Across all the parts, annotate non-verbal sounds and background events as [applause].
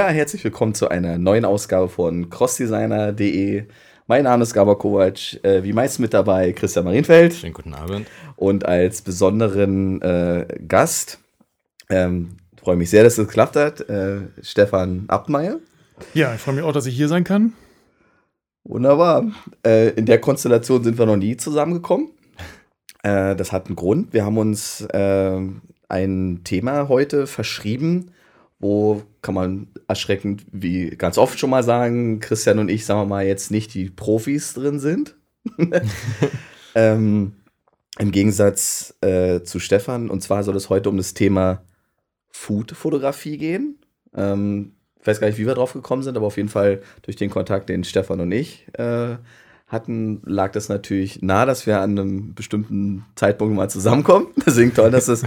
Ja, herzlich willkommen zu einer neuen Ausgabe von crossdesigner.de. Mein Name ist Gabor Kovac, äh, wie meist mit dabei Christian Marienfeld. Schönen guten Abend. Und als besonderen äh, Gast, ähm, freue mich sehr, dass es geklappt hat, äh, Stefan Abmeier. Ja, ich freue mich auch, dass ich hier sein kann. Wunderbar. Äh, in der Konstellation sind wir noch nie zusammengekommen. Äh, das hat einen Grund. Wir haben uns äh, ein Thema heute verschrieben, wo kann man erschreckend, wie ganz oft schon mal sagen, Christian und ich, sagen wir mal, jetzt nicht die Profis drin sind. [laughs] ähm, Im Gegensatz äh, zu Stefan. Und zwar soll es heute um das Thema Food-Fotografie gehen. Ähm, ich weiß gar nicht, wie wir drauf gekommen sind, aber auf jeden Fall durch den Kontakt, den Stefan und ich äh, hatten, lag das natürlich nah, dass wir an einem bestimmten Zeitpunkt mal zusammenkommen. [laughs] Deswegen toll, dass das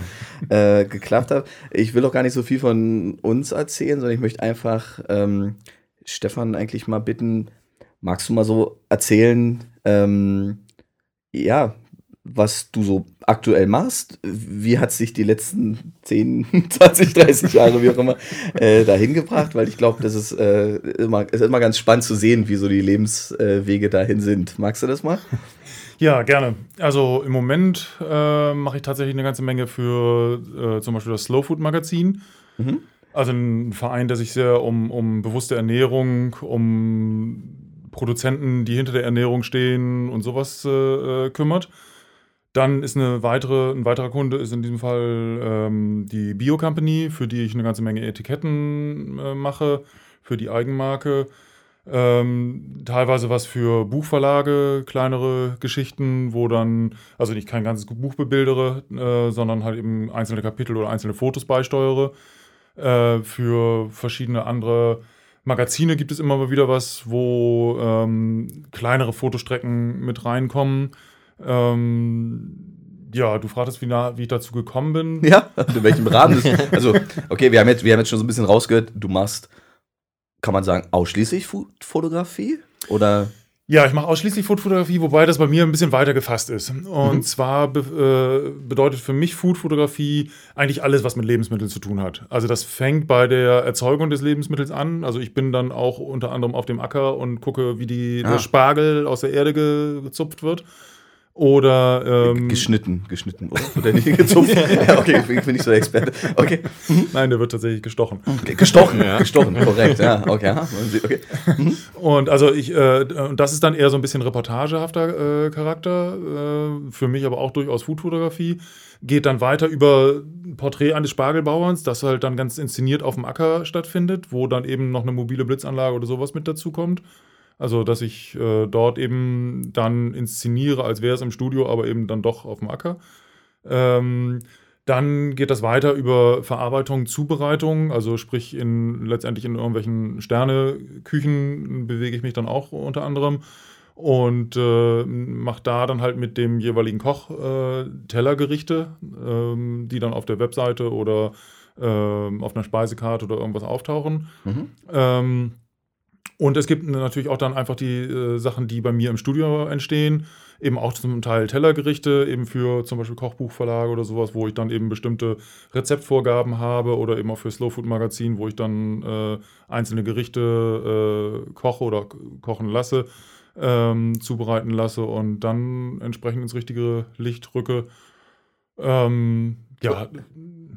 äh, geklappt hat. Ich will auch gar nicht so viel von uns erzählen, sondern ich möchte einfach ähm, Stefan eigentlich mal bitten, magst du mal so erzählen, ähm, ja, was du so aktuell machst. Wie hat sich die letzten 10, 20, 30 Jahre, wie auch immer, äh, dahin gebracht? Weil ich glaube, das ist, äh, immer, ist immer ganz spannend zu sehen, wie so die Lebenswege dahin sind. Magst du das mal? Ja, gerne. Also im Moment äh, mache ich tatsächlich eine ganze Menge für äh, zum Beispiel das Slow Food Magazin. Mhm. Also ein Verein, der sich sehr um, um bewusste Ernährung, um Produzenten, die hinter der Ernährung stehen und sowas äh, äh kümmert. Dann ist eine weitere, ein weiterer Kunde ist in diesem Fall ähm, die Bio Company, für die ich eine ganze Menge Etiketten äh, mache, für die Eigenmarke. Ähm, teilweise was für Buchverlage, kleinere Geschichten, wo dann, also nicht kein ganzes Buch bebildere, äh, sondern halt eben einzelne Kapitel oder einzelne Fotos beisteuere. Äh, für verschiedene andere Magazine gibt es immer mal wieder was, wo ähm, kleinere Fotostrecken mit reinkommen. Ähm, ja, du fragtest, wie, nah, wie ich dazu gekommen bin. Ja, in welchem Rahmen. Das, also, okay, wir haben, jetzt, wir haben jetzt schon so ein bisschen rausgehört, du machst, kann man sagen, ausschließlich Fotografie? Oder? Ja, ich mache ausschließlich Foodfotografie, wobei das bei mir ein bisschen weiter gefasst ist. Und mhm. zwar be äh, bedeutet für mich Foodfotografie eigentlich alles, was mit Lebensmitteln zu tun hat. Also das fängt bei der Erzeugung des Lebensmittels an. Also ich bin dann auch unter anderem auf dem Acker und gucke, wie die, ah. der Spargel aus der Erde gezupft wird. Oder ähm, geschnitten, geschnitten, oder? Wird der nicht [laughs] gezupft? ja, okay, ich bin nicht so der Experte. Okay. Nein, der wird tatsächlich gestochen. Okay, gestochen, ja. Gestochen, korrekt, ja. Okay. okay. Und also ich, äh, das ist dann eher so ein bisschen reportagehafter äh, Charakter, äh, für mich aber auch durchaus Foodfotografie. Geht dann weiter über Porträt eines Spargelbauerns, das halt dann ganz inszeniert auf dem Acker stattfindet, wo dann eben noch eine mobile Blitzanlage oder sowas mit dazu kommt. Also, dass ich äh, dort eben dann inszeniere, als wäre es im Studio, aber eben dann doch auf dem Acker. Ähm, dann geht das weiter über Verarbeitung, Zubereitung, also sprich in, letztendlich in irgendwelchen Sterneküchen bewege ich mich dann auch unter anderem und äh, mache da dann halt mit dem jeweiligen Koch äh, Tellergerichte, äh, die dann auf der Webseite oder ähm, auf einer Speisekarte oder irgendwas auftauchen. Mhm. Ähm, und es gibt natürlich auch dann einfach die äh, Sachen, die bei mir im Studio entstehen. Eben auch zum Teil Tellergerichte, eben für zum Beispiel Kochbuchverlage oder sowas, wo ich dann eben bestimmte Rezeptvorgaben habe oder eben auch für Slow Food Magazin, wo ich dann äh, einzelne Gerichte äh, koche oder kochen lasse, ähm, zubereiten lasse und dann entsprechend ins richtige Licht rücke. Ähm, ja,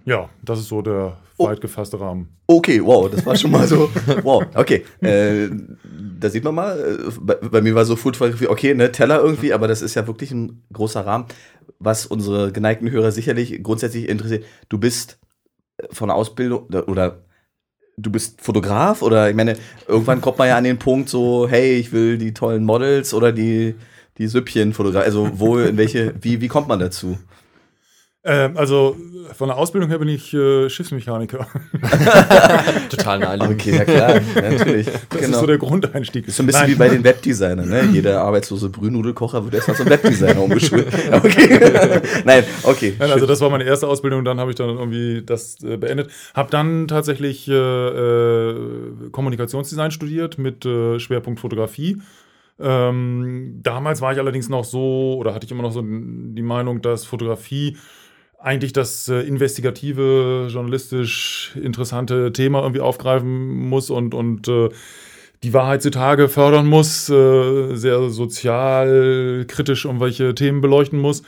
ja, das ist so der oh. weit gefasste Rahmen. Okay, wow, das war schon mal so. wow, okay. Äh, da sieht man mal, äh, bei, bei, mir war so Foodfotografie, okay, ne, Teller irgendwie, aber das ist ja wirklich ein großer Rahmen, was unsere geneigten Hörer sicherlich grundsätzlich interessiert. Du bist von der Ausbildung oder du bist Fotograf oder ich meine, irgendwann kommt man ja an den Punkt so, hey, ich will die tollen Models oder die, die Süppchen fotografieren. Also wo, in welche, wie, wie kommt man dazu? Ähm, also von der Ausbildung her bin ich äh, Schiffsmechaniker. [laughs] Total naheliegend. Okay, ja klar, natürlich. Das genau. ist so der Grundeinstieg. Ist so ein bisschen Nein. wie bei den Webdesignern. Ne? [laughs] Jeder arbeitslose Brühnudelkocher wird erstmal zum Webdesigner umgeschult. [laughs] Okay. Nein, okay. Nein, also das war meine erste Ausbildung, dann habe ich dann irgendwie das äh, beendet. Habe dann tatsächlich äh, äh, Kommunikationsdesign studiert mit äh, Schwerpunkt Fotografie. Ähm, damals war ich allerdings noch so, oder hatte ich immer noch so die Meinung, dass Fotografie eigentlich das äh, investigative, journalistisch interessante Thema irgendwie aufgreifen muss und, und äh, die Wahrheit zutage fördern muss, äh, sehr sozial kritisch irgendwelche Themen beleuchten muss.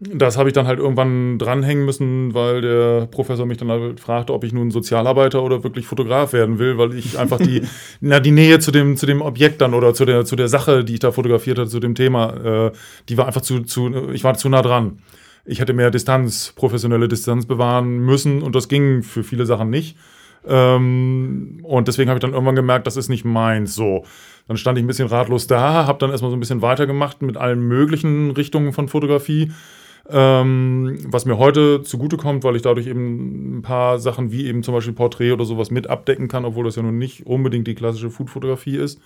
Das habe ich dann halt irgendwann dranhängen müssen, weil der Professor mich dann halt fragte, ob ich nun Sozialarbeiter oder wirklich Fotograf werden will, weil ich einfach die, [laughs] na, die Nähe zu dem, zu dem Objekt dann oder zu der, zu der Sache, die ich da fotografiert hatte, zu dem Thema, äh, die war einfach zu, zu, ich war zu nah dran. Ich hätte mehr Distanz, professionelle Distanz bewahren müssen und das ging für viele Sachen nicht. Ähm, und deswegen habe ich dann irgendwann gemerkt, das ist nicht meins. So, dann stand ich ein bisschen ratlos da, habe dann erstmal so ein bisschen weitergemacht mit allen möglichen Richtungen von Fotografie. Ähm, was mir heute zugutekommt, weil ich dadurch eben ein paar Sachen wie eben zum Beispiel Porträt oder sowas mit abdecken kann, obwohl das ja nun nicht unbedingt die klassische Foodfotografie ist.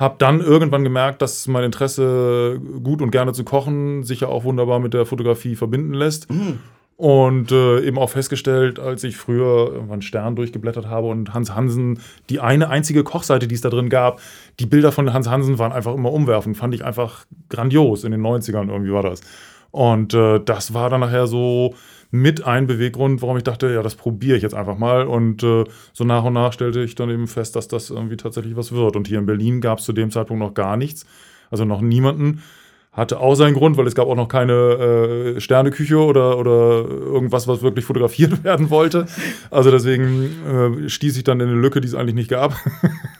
Hab dann irgendwann gemerkt, dass mein Interesse, gut und gerne zu kochen, sich ja auch wunderbar mit der Fotografie verbinden lässt. Mhm. Und äh, eben auch festgestellt, als ich früher irgendwann Stern durchgeblättert habe und Hans Hansen, die eine einzige Kochseite, die es da drin gab, die Bilder von Hans Hansen waren einfach immer umwerfend. Fand ich einfach grandios. In den 90ern irgendwie war das. Und äh, das war dann nachher so mit ein Beweggrund, warum ich dachte, ja, das probiere ich jetzt einfach mal. Und äh, so nach und nach stellte ich dann eben fest, dass das irgendwie tatsächlich was wird. Und hier in Berlin gab es zu dem Zeitpunkt noch gar nichts. Also noch niemanden. Hatte auch seinen Grund, weil es gab auch noch keine äh, Sterneküche oder, oder irgendwas, was wirklich fotografiert [laughs] werden wollte. Also deswegen äh, stieß ich dann in eine Lücke, die es eigentlich nicht gab.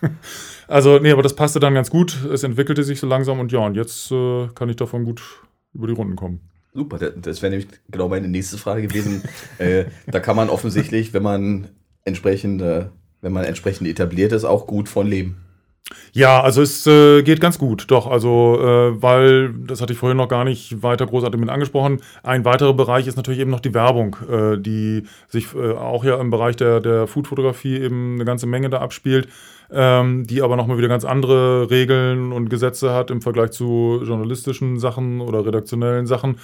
[laughs] also, nee, aber das passte dann ganz gut. Es entwickelte sich so langsam und ja, und jetzt äh, kann ich davon gut über die Runden kommen. Super, das wäre nämlich genau meine nächste Frage gewesen. [laughs] äh, da kann man offensichtlich, wenn man entsprechend, äh, wenn man entsprechend etabliert ist, auch gut von leben. Ja, also es äh, geht ganz gut, doch. Also, äh, weil, das hatte ich vorhin noch gar nicht weiter großartig mit angesprochen. Ein weiterer Bereich ist natürlich eben noch die Werbung, äh, die sich äh, auch ja im Bereich der, der Foodfotografie eben eine ganze Menge da abspielt, ähm, die aber nochmal wieder ganz andere Regeln und Gesetze hat im Vergleich zu journalistischen Sachen oder redaktionellen Sachen.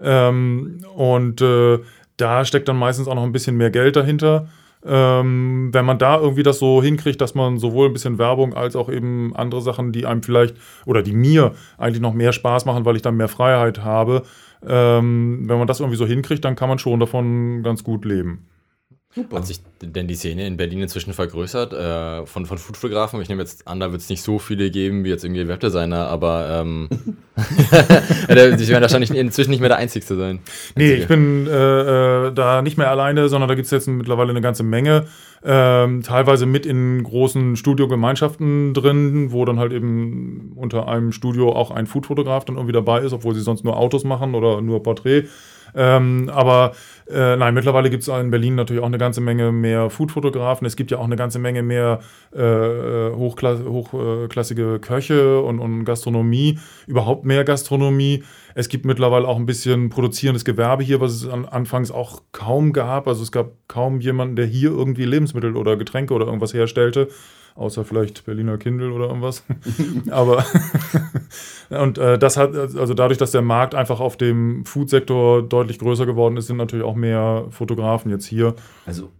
Ähm, und äh, da steckt dann meistens auch noch ein bisschen mehr Geld dahinter. Ähm, wenn man da irgendwie das so hinkriegt, dass man sowohl ein bisschen Werbung als auch eben andere Sachen, die einem vielleicht oder die mir eigentlich noch mehr Spaß machen, weil ich dann mehr Freiheit habe, ähm, wenn man das irgendwie so hinkriegt, dann kann man schon davon ganz gut leben. Super. Hat sich denn die Szene in Berlin inzwischen vergrößert äh, von, von Foodfotografen? Ich nehme jetzt an, da wird es nicht so viele geben wie jetzt irgendwie Webdesigner, aber ähm, [laughs] [laughs] Sie werden wahrscheinlich inzwischen nicht mehr der Einzige sein. Nee, ich bin äh, äh, da nicht mehr alleine, sondern da gibt es jetzt mittlerweile eine ganze Menge. Ähm, teilweise mit in großen Studiogemeinschaften drin, wo dann halt eben unter einem Studio auch ein Foodfotograf dann irgendwie dabei ist, obwohl sie sonst nur Autos machen oder nur Porträt. Ähm, aber äh, nein, mittlerweile gibt es in Berlin natürlich auch eine ganze Menge mehr Foodfotografen. Es gibt ja auch eine ganze Menge mehr äh, hochkla hochklassige Köche und, und Gastronomie, überhaupt mehr Gastronomie. Es gibt mittlerweile auch ein bisschen produzierendes Gewerbe hier, was es an, anfangs auch kaum gab. Also es gab kaum jemanden, der hier irgendwie Lebensmittel oder Getränke oder irgendwas herstellte außer vielleicht Berliner Kindle oder irgendwas. [laughs] Aber [laughs] und äh, das hat, also dadurch, dass der Markt einfach auf dem Food-Sektor deutlich größer geworden ist, sind natürlich auch mehr Fotografen jetzt hier. Also,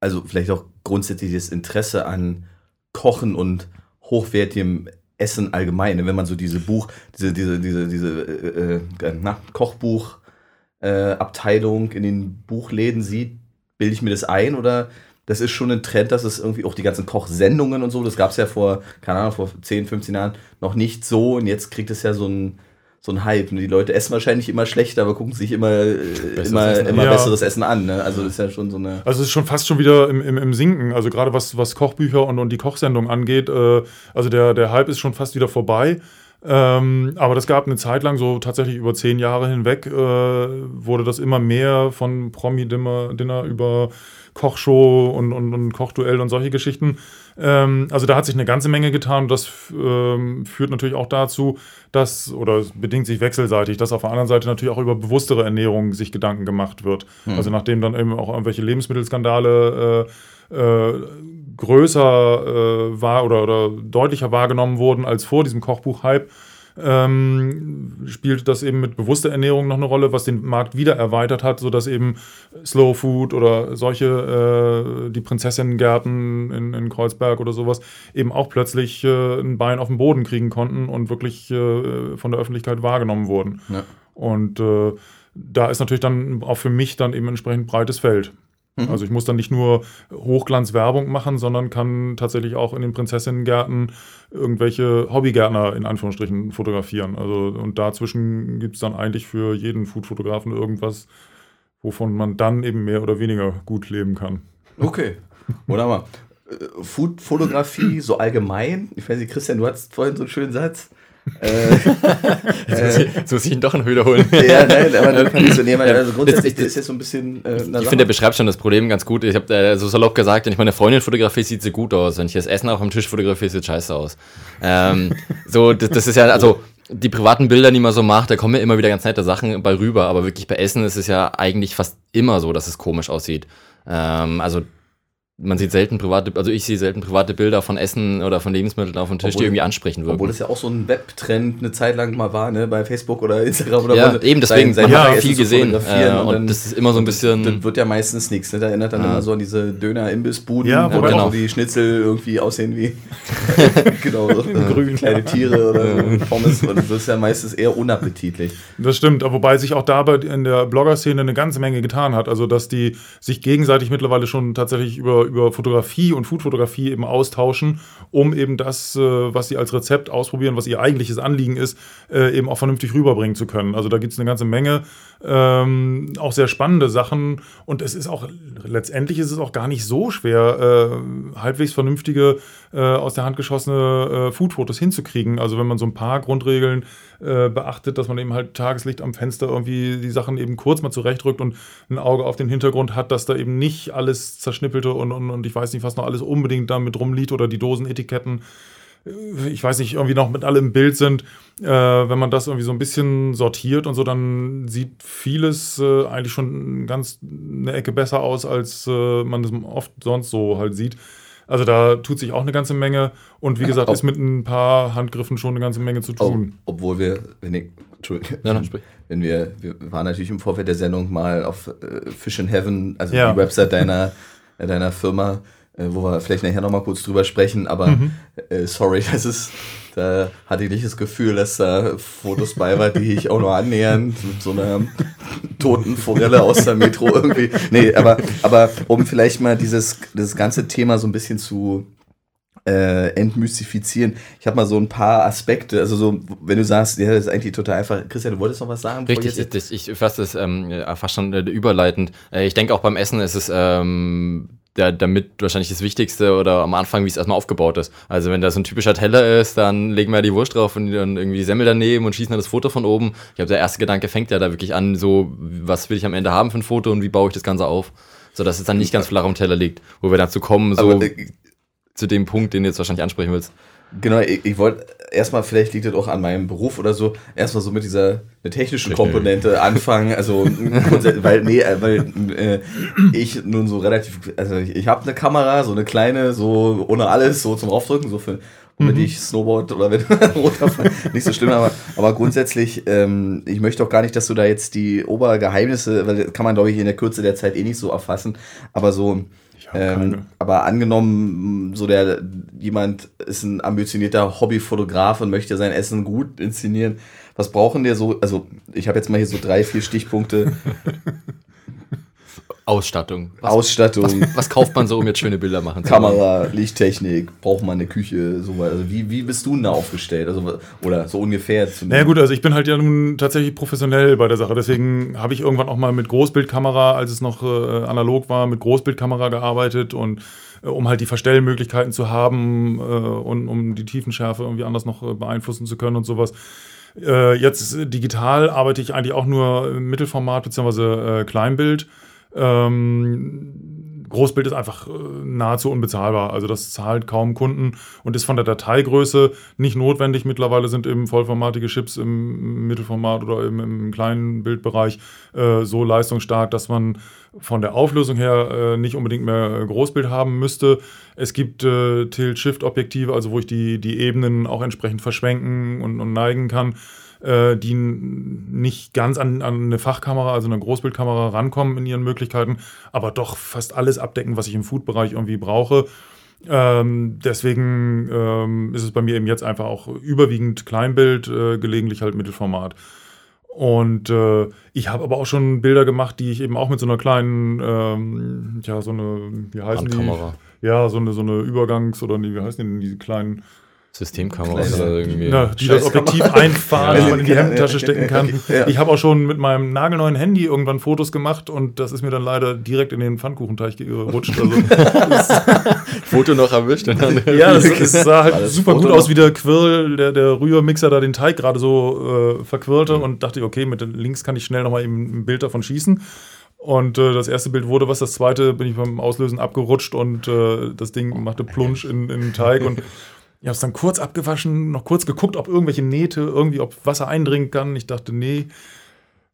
also vielleicht auch grundsätzliches Interesse an Kochen und hochwertigem Essen allgemein. Ne? Wenn man so diese Buch, diese, diese, diese, diese äh, äh, na, Kochbuch. Äh, Abteilung in den Buchläden sieht, bilde ich mir das ein oder das ist schon ein Trend, dass es irgendwie auch die ganzen Kochsendungen und so, das gab es ja vor, keine Ahnung, vor 10, 15 Jahren noch nicht so und jetzt kriegt es ja so ein so ein Hype. Und die Leute essen wahrscheinlich immer schlechter, aber gucken sich immer, äh, immer, Essen, immer ja. besseres Essen an. Ne? Also das ist ja schon so eine. Also es ist schon fast schon wieder im, im, im Sinken. Also gerade was, was Kochbücher und, und die Kochsendung angeht, äh, also der, der Hype ist schon fast wieder vorbei. Ähm, aber das gab eine Zeit lang, so tatsächlich über zehn Jahre hinweg, äh, wurde das immer mehr von Promi-Dinner über Kochshow und, und, und Kochduell und solche Geschichten. Ähm, also da hat sich eine ganze Menge getan und das ähm, führt natürlich auch dazu, dass, oder es bedingt sich wechselseitig, dass auf der anderen Seite natürlich auch über bewusstere Ernährung sich Gedanken gemacht wird. Hm. Also nachdem dann eben auch irgendwelche Lebensmittelskandale äh, äh, größer äh, war oder, oder deutlicher wahrgenommen wurden als vor diesem Kochbuch-Hype, ähm, spielt das eben mit bewusster Ernährung noch eine Rolle, was den Markt wieder erweitert hat, sodass eben Slow Food oder solche, äh, die Prinzessinnengärten in, in Kreuzberg oder sowas, eben auch plötzlich äh, ein Bein auf den Boden kriegen konnten und wirklich äh, von der Öffentlichkeit wahrgenommen wurden. Ja. Und äh, da ist natürlich dann auch für mich dann eben entsprechend breites Feld. Mhm. Also ich muss dann nicht nur Hochglanzwerbung machen, sondern kann tatsächlich auch in den Prinzessinnengärten irgendwelche Hobbygärtner in Anführungsstrichen fotografieren. Also und dazwischen gibt es dann eigentlich für jeden Foodfotografen irgendwas, wovon man dann eben mehr oder weniger gut leben kann. Okay, [laughs] wunderbar. Äh, Foodfotografie so allgemein, ich weiß nicht, Christian, du hattest vorhin so einen schönen Satz äh, [laughs] jetzt, muss ich, ihn doch noch wiederholen. ja, nein, aber dann fand ich so, nee, also grundsätzlich das ist jetzt so ein bisschen. Äh, ich finde, der beschreibt schon das Problem ganz gut. Ich habe äh, so salopp gesagt, wenn ich meine Freundin fotografiere, sieht sie gut aus. Wenn ich das Essen auf dem Tisch fotografiere, sieht scheiße aus. Ähm, so, das, das ist ja, also die privaten Bilder, die man so macht, da kommen ja immer wieder ganz nette Sachen bei rüber, aber wirklich bei Essen ist es ja eigentlich fast immer so, dass es komisch aussieht. Ähm, also man sieht selten private, also ich sehe selten private Bilder von Essen oder von Lebensmitteln auf dem Tisch, obwohl, die irgendwie ansprechen würden. Obwohl das ja auch so ein Webtrend eine Zeit lang mal war, ne, bei Facebook oder Instagram oder Ja, eben, deswegen, sein, man hat viel gesehen. Äh, und, und das ist immer so ein bisschen. Das wird ja meistens nichts, ne? Da erinnert dann ja. immer so an diese Döner-Imbissbuden, ja, wo genau. die Schnitzel irgendwie aussehen wie [laughs] genau, so, Grün. kleine Tiere oder Pommes. Und das ist ja meistens eher unappetitlich. Das stimmt, wobei sich auch dabei in der Blogger-Szene eine ganze Menge getan hat. Also, dass die sich gegenseitig mittlerweile schon tatsächlich über über, Fotografie und Foodfotografie eben austauschen, um eben das, äh, was sie als Rezept ausprobieren, was ihr eigentliches Anliegen ist, äh, eben auch vernünftig rüberbringen zu können. Also da gibt es eine ganze Menge ähm, auch sehr spannende Sachen und es ist auch, letztendlich ist es auch gar nicht so schwer, äh, halbwegs vernünftige, äh, aus der Hand geschossene äh, Foodfotos hinzukriegen. Also wenn man so ein paar Grundregeln äh, beachtet, dass man eben halt Tageslicht am Fenster irgendwie die Sachen eben kurz mal zurechtrückt und ein Auge auf den Hintergrund hat, dass da eben nicht alles zerschnippelte und, und, und ich weiß nicht, was noch alles unbedingt damit rumliegt oder die Dosenetiketten ich weiß nicht, irgendwie noch mit allem im Bild sind, äh, wenn man das irgendwie so ein bisschen sortiert und so, dann sieht vieles äh, eigentlich schon ganz eine Ecke besser aus, als äh, man das oft sonst so halt sieht. Also da tut sich auch eine ganze Menge und wie gesagt, Ob, ist mit ein paar Handgriffen schon eine ganze Menge zu tun. Ob, obwohl wir, wenn ich, Entschuldigung, ja, nein, wenn wir, wir waren natürlich im Vorfeld der Sendung mal auf äh, Fish in Heaven, also ja. die Website deiner, [laughs] deiner Firma, äh, wo wir vielleicht nachher nochmal kurz drüber sprechen, aber mhm. äh, sorry, [laughs] das ist, da hatte ich nicht das Gefühl, dass da Fotos bei waren, die ich auch nur annähernd mit so einer [laughs] toten Forelle aus der Metro irgendwie. Nee, aber, aber um vielleicht mal dieses, das ganze Thema so ein bisschen zu äh, entmystifizieren. Ich habe mal so ein paar Aspekte, also so, wenn du sagst, ja, das ist eigentlich total einfach. Christian, du wolltest noch was sagen? Richtig, ich, ich fasse das ähm, fast schon äh, überleitend. Äh, ich denke auch beim Essen ist es ähm, der, damit wahrscheinlich das Wichtigste oder am Anfang, wie es erstmal aufgebaut ist. Also wenn da so ein typischer Teller ist, dann legen wir die Wurst drauf und dann irgendwie die Semmel daneben und schießen dann das Foto von oben. Ich glaube, der erste Gedanke fängt ja da wirklich an, so, was will ich am Ende haben für ein Foto und wie baue ich das Ganze auf? So dass es dann nicht ganz flach am Teller liegt, wo wir dazu kommen, so äh, zu dem Punkt, den du jetzt wahrscheinlich ansprechen willst. Genau, ich, ich wollte erstmal, vielleicht liegt das auch an meinem Beruf oder so, erstmal so mit dieser technischen Komponente anfangen. Also, weil, nee, äh, weil äh, ich nun so relativ, also ich, ich habe eine Kamera, so eine kleine, so ohne alles, so zum Raufdrücken, so für womit mhm. ich Snowboard oder wenn [laughs] runterfallen, nicht so schlimm, aber, aber grundsätzlich, ähm, ich möchte auch gar nicht, dass du da jetzt die Obergeheimnisse, weil das kann man, glaube ich, in der Kürze der Zeit eh nicht so erfassen, aber so, ähm, aber angenommen, so der jemand ist ein ambitionierter Hobbyfotograf und möchte sein Essen gut inszenieren. Was brauchen der so? Also, ich habe jetzt mal hier so drei, vier Stichpunkte. [laughs] Ausstattung. Was, Ausstattung. Was, was, kauft man so, um jetzt schöne Bilder machen zu Kamera, Lichttechnik, braucht man eine Küche, so Also wie, wie bist du denn da aufgestellt? Also, oder so ungefähr. Na naja, gut, also ich bin halt ja nun tatsächlich professionell bei der Sache. Deswegen habe ich irgendwann auch mal mit Großbildkamera, als es noch äh, analog war, mit Großbildkamera gearbeitet und äh, um halt die Verstellmöglichkeiten zu haben äh, und um die Tiefenschärfe irgendwie anders noch äh, beeinflussen zu können und sowas. Äh, jetzt digital arbeite ich eigentlich auch nur im Mittelformat bzw. Kleinbild. Ähm, Großbild ist einfach äh, nahezu unbezahlbar. Also das zahlt kaum Kunden und ist von der Dateigröße nicht notwendig. Mittlerweile sind eben vollformatige Chips im Mittelformat oder im, im kleinen Bildbereich äh, so leistungsstark, dass man von der Auflösung her äh, nicht unbedingt mehr Großbild haben müsste. Es gibt äh, Tilt-Shift-Objektive, also wo ich die, die Ebenen auch entsprechend verschwenken und, und neigen kann äh, die nicht ganz an, an eine Fachkamera, also eine Großbildkamera rankommen in ihren Möglichkeiten, aber doch fast alles abdecken, was ich im Food-Bereich irgendwie brauche. Ähm, deswegen ähm, ist es bei mir eben jetzt einfach auch überwiegend Kleinbild, äh, gelegentlich halt Mittelformat. Und äh, ich habe aber auch schon Bilder gemacht, die ich eben auch mit so einer kleinen, ähm, ja, so eine, wie heißen Handkamera. die? Ja, so eine, so eine Übergangs- oder wie heißen die denn, diese kleinen, Systemkameras oder irgendwie. na, die das. Objektiv [laughs] einfahren, Ja. die man in die Ja, Hemdentasche ja, stecken kann. okay, ja. Ich habe auch schon mit meinem nagelneuen Handy irgendwann Fotos gemacht und das ist mir dann leider direkt in den Pfannkuchenteich gerutscht. Also, [laughs] Foto noch erwischt und dann. ja, das, es sah halt super Foto gut aus, wie der Quirl, der, der Rührmixer da den Teig gerade so äh, verquirlte und dachte, okay, mit den links kann ich schnell nochmal eben ein Bild davon schießen. Und äh, das erste Bild wurde was, das zweite bin ich beim Auslösen abgerutscht und äh, das Ding machte Plunsch in, in den Teig und [laughs] ich habe es dann kurz abgewaschen, noch kurz geguckt, ob irgendwelche Nähte, irgendwie, ob Wasser eindringen kann. Ich dachte, nee,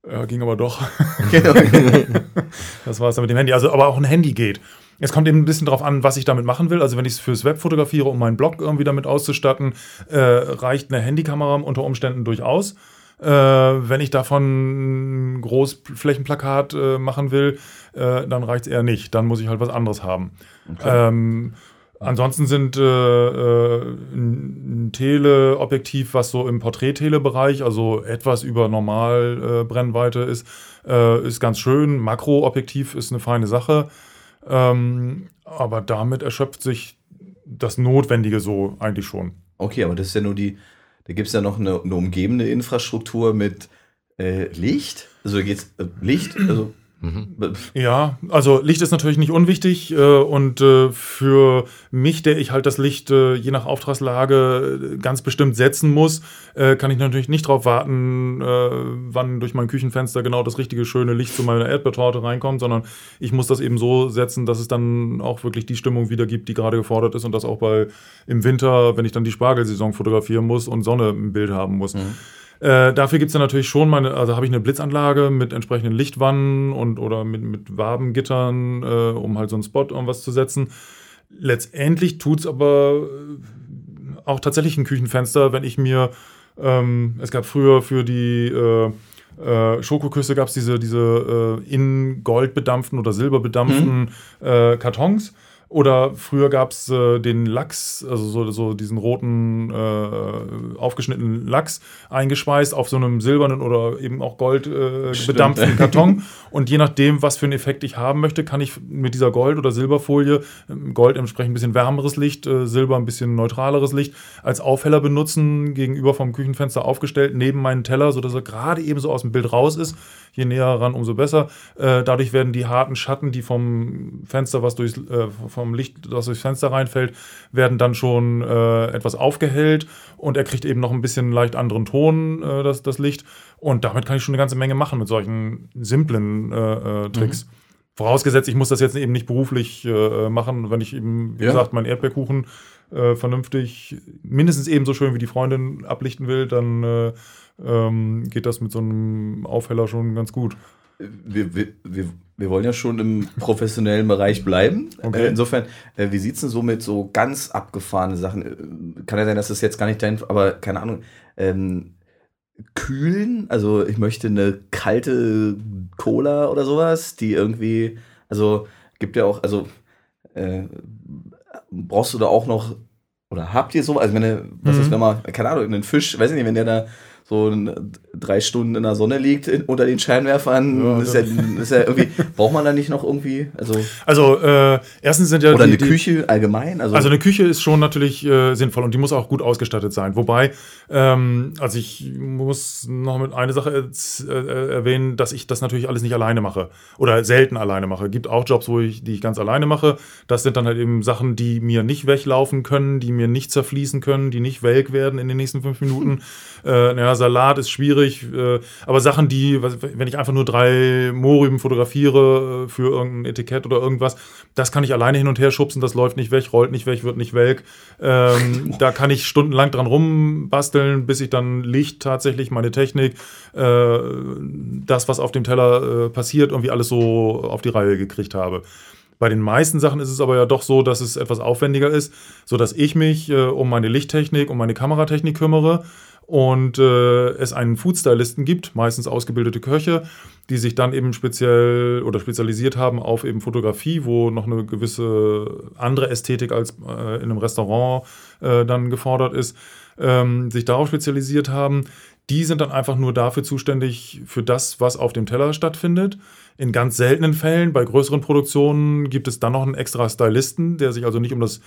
äh, ging aber doch. [laughs] das war es dann mit dem Handy. Also, aber auch ein Handy geht. Es kommt eben ein bisschen darauf an, was ich damit machen will. Also, wenn ich es fürs Web fotografiere, um meinen Blog irgendwie damit auszustatten, äh, reicht eine Handykamera unter Umständen durchaus. Äh, wenn ich davon ein Großflächenplakat äh, machen will, äh, dann reicht es eher nicht. Dann muss ich halt was anderes haben. Ähm, ansonsten sind äh, äh, ein ein Teleobjektiv, was so im Porträt-Tele-Bereich, also etwas über normal äh, ist, äh, ist ganz schön. Makroobjektiv ist eine feine Sache. Ähm, aber damit erschöpft sich das Notwendige so eigentlich schon. Okay, aber das ist ja nur die, da gibt es ja noch eine, eine umgebende Infrastruktur mit äh, Licht. Also geht's äh, Licht, also Mhm. Ja, also Licht ist natürlich nicht unwichtig äh, und äh, für mich, der ich halt das Licht äh, je nach Auftragslage äh, ganz bestimmt setzen muss, äh, kann ich natürlich nicht darauf warten, äh, wann durch mein Küchenfenster genau das richtige schöne Licht zu meiner Erdbeertorte reinkommt, sondern ich muss das eben so setzen, dass es dann auch wirklich die Stimmung wiedergibt, die gerade gefordert ist und das auch bei im Winter, wenn ich dann die Spargelsaison fotografieren muss und Sonne im Bild haben muss. Äh, dafür gibt es dann natürlich schon meine, also habe ich eine Blitzanlage mit entsprechenden Lichtwannen und oder mit, mit Wabengittern, äh, um halt so einen Spot irgendwas zu setzen. Letztendlich tut es aber äh, auch tatsächlich ein Küchenfenster, wenn ich mir, ähm, es gab früher für die äh, äh, Schokoküsse gab es diese, diese äh, in Gold bedampften oder Silber bedampften äh, Kartons. Oder früher gab es äh, den Lachs, also so, so diesen roten, äh, aufgeschnittenen Lachs, eingespeist auf so einem silbernen oder eben auch gold äh, bedampften [laughs] Karton. Und je nachdem, was für einen Effekt ich haben möchte, kann ich mit dieser Gold- oder Silberfolie, ähm, Gold entsprechend ein bisschen wärmeres Licht, äh, Silber ein bisschen neutraleres Licht, als Aufheller benutzen, gegenüber vom Küchenfenster aufgestellt, neben meinen Teller, sodass er gerade eben so aus dem Bild raus ist. Je näher ran, umso besser. Äh, dadurch werden die harten Schatten, die vom Fenster, was durchs, äh, vom Licht, das durchs Fenster reinfällt, werden dann schon äh, etwas aufgehellt und er kriegt eben noch ein bisschen leicht anderen Ton, äh, das, das Licht. Und damit kann ich schon eine ganze Menge machen mit solchen simplen äh, äh, Tricks. Vorausgesetzt, ich muss das jetzt eben nicht beruflich äh, machen, wenn ich eben, wie Ja. gesagt, meinen Erdbeerkuchen äh, vernünftig, mindestens ebenso schön wie die Freundin ablichten will, dann äh, ähm, geht das mit so einem Aufheller schon ganz gut. Wir, wir, wir, wir wollen ja schon im professionellen Bereich bleiben. Okay. Äh, insofern, äh, wie sieht es denn so mit so ganz abgefahrenen Sachen? Äh, Kann ja sein, dass das jetzt gar nicht dein, aber keine Ahnung. Ähm, kühlen, also ich möchte eine kalte Cola oder sowas, die irgendwie, also gibt ja auch, also äh, brauchst du da auch noch, oder habt ihr so, also wenn ihr, was Mhm. ist, wenn man, keine Ahnung, einen Fisch, weiß ich nicht, wenn der da so drei Stunden in der Sonne liegt in, unter den Scheinwerfern, Ja, ist, ja, ist ja irgendwie, braucht man da nicht noch irgendwie, also, Also, äh, erstens sind ja oder die, eine die, Küche allgemein, also, Also eine Küche ist schon natürlich äh, sinnvoll und die muss auch gut ausgestattet sein. Wobei, ähm, also ich muss noch mit eine Sache jetzt, äh, erwähnen, dass ich das natürlich alles nicht alleine mache oder selten alleine mache. Gibt auch Jobs, wo ich die ich ganz alleine mache. Das sind dann halt eben Sachen, die mir nicht weglaufen können, die mir nicht zerfließen können, die nicht welk werden in den nächsten fünf Minuten. [laughs] äh, naja, Salat ist schwierig, äh, aber Sachen, die, wenn ich einfach nur drei Mohrrüben fotografiere äh, für irgendein Etikett oder irgendwas, das kann ich alleine hin und her schubsen, das läuft nicht weg, rollt nicht weg, wird nicht welk. Ähm, da kann ich stundenlang dran rumbasteln, bis ich dann Licht tatsächlich, meine Technik, äh, das, was auf dem Teller äh, passiert, irgendwie alles so auf die Reihe gekriegt habe. Bei den meisten Sachen ist es aber ja doch so, dass es etwas aufwendiger ist, sodass ich mich äh, um meine Lichttechnik, um meine Kameratechnik kümmere und äh, es einen Foodstylisten gibt, meistens ausgebildete Köche, die sich dann eben speziell oder spezialisiert haben auf eben Fotografie, wo noch eine gewisse andere Ästhetik als äh, in einem Restaurant äh, dann gefordert ist, ähm, sich darauf spezialisiert haben, Die sind dann einfach nur dafür zuständig, für das, was auf dem Teller stattfindet. In ganz seltenen Fällen, bei größeren Produktionen, gibt es dann noch einen extra Stylisten, der sich also nicht um das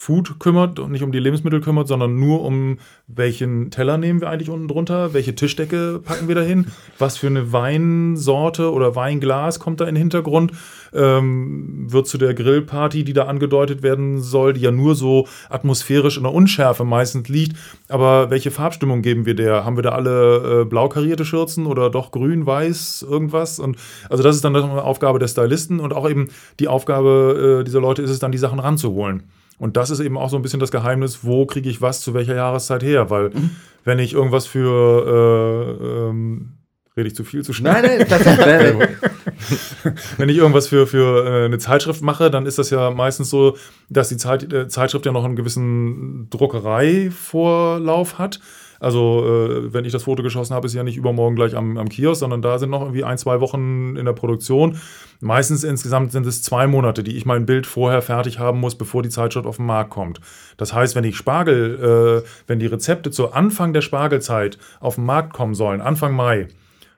Food kümmert und nicht um die Lebensmittel kümmert, sondern nur um welchen Teller nehmen wir eigentlich unten drunter, welche Tischdecke packen wir da hin, was für eine Weinsorte oder Weinglas kommt da in den Hintergrund, ähm, wird zu der Grillparty, die da angedeutet werden soll, die ja nur so atmosphärisch in der Unschärfe meistens liegt, aber welche Farbstimmung geben wir der? Haben wir da alle äh, blau karierte Schürzen oder doch grün, weiß, irgendwas? Und also das ist dann eine Aufgabe der Stylisten und auch eben die Aufgabe äh, dieser Leute ist es dann, die Sachen ranzuholen. Und das ist eben auch so ein bisschen das Geheimnis, wo kriege ich was zu welcher Jahreszeit her? Weil mhm. wenn ich irgendwas für äh, ähm, Rede ich zu viel, zu schnell? Nein, nein, das ist [laughs] Wenn ich irgendwas für, für äh, eine Zeitschrift mache, dann ist das ja meistens so, dass die Zeit, äh, Zeitschrift ja noch einen gewissen Druckereivorlauf hat. Also, äh, wenn ich das Foto geschossen habe, ist ja nicht übermorgen gleich am, am Kiosk, sondern da sind noch irgendwie ein, zwei Wochen in der Produktion. Meistens insgesamt sind es zwei Monate, die ich mein Bild vorher fertig haben muss, bevor die Zeitschrift auf den Markt kommt. Das heißt, wenn ich Spargel, äh, wenn die Rezepte zu Anfang der Spargelzeit auf den Markt kommen sollen, Anfang Mai,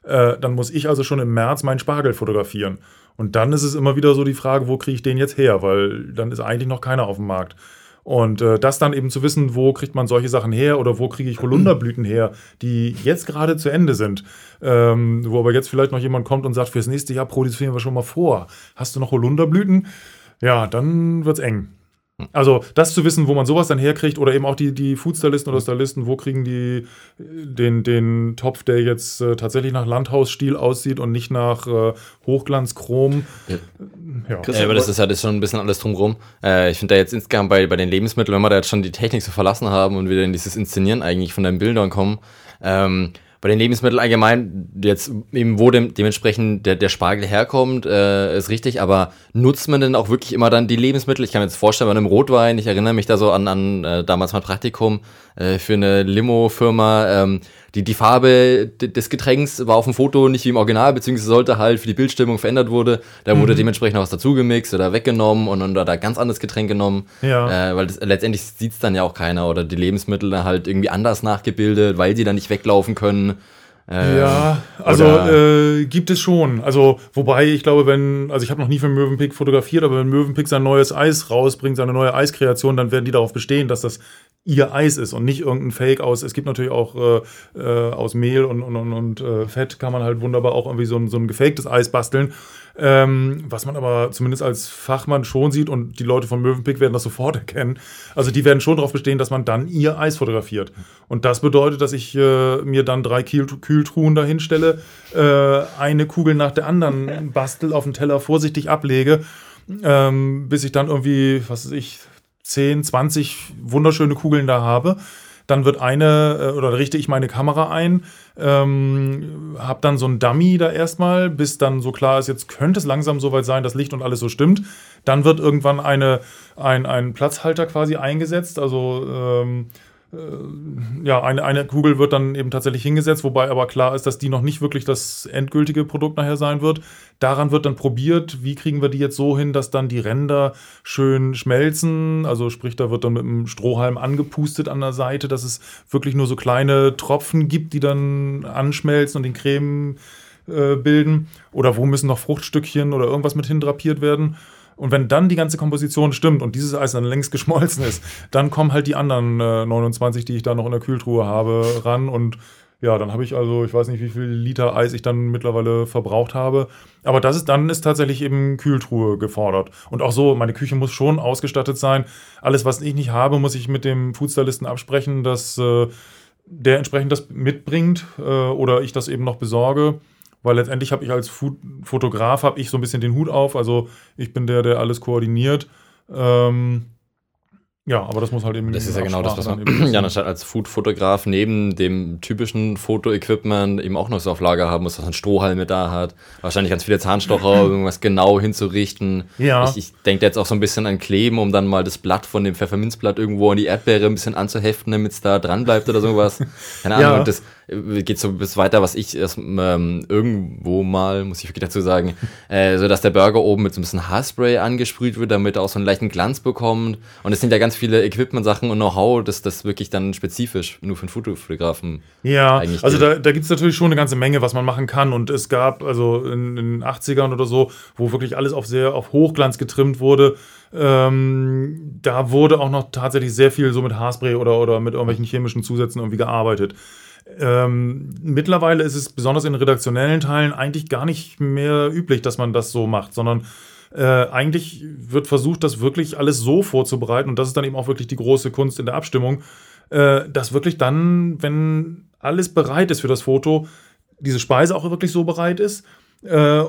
äh, dann muss ich also schon im März meinen Spargel fotografieren. Und dann ist es immer wieder so die Frage, wo kriege ich den jetzt her? Weil dann ist eigentlich noch keiner auf dem Markt. Und äh, das dann eben zu wissen, wo kriegt man solche Sachen her oder wo kriege ich Holunderblüten her, die jetzt gerade zu Ende sind, ähm, wo aber jetzt vielleicht noch jemand kommt und sagt, fürs nächste Jahr produzieren wir schon mal vor. Hast du noch Holunderblüten? Ja, dann wird's eng. Also das zu wissen, wo man sowas dann herkriegt oder eben auch die, die Foodstylisten oder Stylisten, wo kriegen die den, den Topf, der jetzt äh, tatsächlich nach Landhausstil aussieht und nicht nach äh, Hochglanzchrom. Ja. Ja. ja. aber das ist ja das ist schon ein bisschen alles drumherum. Äh, ich finde da jetzt insgesamt bei, bei den Lebensmitteln, wenn wir da jetzt schon die Technik so verlassen haben und wieder in dieses Inszenieren eigentlich von den Bildern kommen, ähm, bei den Lebensmitteln allgemein, jetzt eben wo dem, dementsprechend der, der Spargel herkommt, äh, ist richtig, aber nutzt man denn auch wirklich immer dann die Lebensmittel? Ich kann mir jetzt vorstellen, bei einem Rotwein, ich erinnere mich da so an, an äh, damals mein Praktikum äh, für eine Limo-Firma, ähm, die, die Farbe des Getränks war auf dem Foto nicht wie im Original, beziehungsweise sollte halt für die Bildstimmung verändert wurde. Da wurde mhm. dementsprechend auch was dazugemixt oder weggenommen und dann da ganz anderes Getränk genommen. Ja. Äh, weil das, letztendlich sieht es dann ja auch keiner oder die Lebensmittel halt irgendwie anders nachgebildet, weil sie dann nicht weglaufen können. Ähm, ja, also äh, gibt es schon. Also, wobei ich glaube, wenn, also ich habe noch nie für Mövenpick fotografiert, aber wenn Mövenpick sein neues Eis rausbringt, seine neue Eiskreation, dann werden die darauf bestehen, dass das ihr Eis ist und nicht irgendein Fake aus. Es gibt natürlich auch äh, äh, aus Mehl und, und, und, und äh, Fett kann man halt wunderbar auch irgendwie so ein, so ein gefaktes Eis basteln. Ähm, was man aber zumindest als Fachmann schon sieht und die Leute von Mövenpick werden das sofort [laughs] erkennen. Also die werden schon darauf bestehen, dass man dann ihr Eis fotografiert. Und das bedeutet, dass ich äh, mir dann drei Kühl Kühltruhen dahin stelle, äh, eine Kugel nach der anderen bastel, auf den Teller vorsichtig ablege, ähm, bis ich dann irgendwie, was weiß ich, 10, 20 wunderschöne Kugeln da habe. Dann wird eine, äh, oder richte ich meine Kamera ein, ähm, habe dann so ein Dummy da erstmal, bis dann so klar ist, jetzt könnte es langsam soweit sein, dass Licht und alles so stimmt. Dann wird irgendwann eine, ein, ein Platzhalter quasi eingesetzt, also ähm, äh, ja, eine, eine Kugel wird dann eben tatsächlich hingesetzt, wobei aber klar ist, dass die noch nicht wirklich das endgültige Produkt nachher sein wird. Daran wird dann probiert, wie kriegen wir die jetzt so hin, dass dann die Ränder schön schmelzen. Also sprich, da wird dann mit einem Strohhalm angepustet an der Seite, dass es wirklich nur so kleine Tropfen gibt, die dann anschmelzen und den Creme äh, bilden. Oder wo müssen noch Fruchtstückchen oder irgendwas mit hindrapiert werden. Und wenn dann die ganze Komposition stimmt und dieses Eis dann längst geschmolzen ist, dann kommen halt die anderen äh, 29, die ich da noch in der Kühltruhe habe, ran. Und ja, dann habe ich also, ich weiß nicht, wie viel Liter Eis ich dann mittlerweile verbraucht habe. Aber das ist, dann ist tatsächlich eben Kühltruhe gefordert. Und auch so, meine Küche muss schon ausgestattet sein. Alles, was ich nicht habe, muss ich mit dem Foodstylisten absprechen, dass äh, der entsprechend das mitbringt äh, oder ich das eben noch besorge weil letztendlich habe ich als Fotograf habe ich so ein bisschen den Hut auf. Also ich bin der, der alles koordiniert. Ähm, ja, aber das muss halt eben. Das ist ja genau das, was man [clears throat] anstatt als Food-Fotograf neben dem typischen Foto-Equipment eben auch noch so auf Lager haben muss, dass man Strohhalme da hat. Wahrscheinlich ganz viele Zahnstocher, um [clears throat] irgendwas genau hinzurichten. Ja. Ich, ich denke jetzt auch so ein bisschen an Kleben, um dann mal das Blatt von dem Pfefferminzblatt irgendwo an die Erdbeere ein bisschen anzuheften, damit es da dran bleibt oder sowas. Keine Ahnung. Ja. Das, geht so bis weiter, was ich erst ähm, irgendwo mal, muss ich wirklich dazu sagen, äh, so dass der Burger oben mit so ein bisschen Haarspray angesprüht wird, damit er auch so einen leichten Glanz bekommt. Und es sind ja ganz ganz viele Equipment-Sachen und Know-how, dass das wirklich dann spezifisch nur für einen Fotofotografen Ja, eigentlich also gilt. da, da gibt es natürlich schon eine ganze Menge, was man machen kann. Und es gab also in, den 80ern oder so, wo wirklich alles auf sehr auf Hochglanz getrimmt wurde. Ähm, da wurde auch noch tatsächlich sehr viel so mit Haarspray oder, oder mit irgendwelchen chemischen Zusätzen irgendwie gearbeitet. Ähm, mittlerweile ist es besonders in redaktionellen Teilen eigentlich gar nicht mehr üblich, dass man das so macht, sondern äh, eigentlich wird versucht, das wirklich alles so vorzubereiten und das ist dann eben auch wirklich die große Kunst in der Abstimmung, äh, dass wirklich dann, wenn alles bereit ist für das Foto, diese Speise auch wirklich so bereit ist, äh,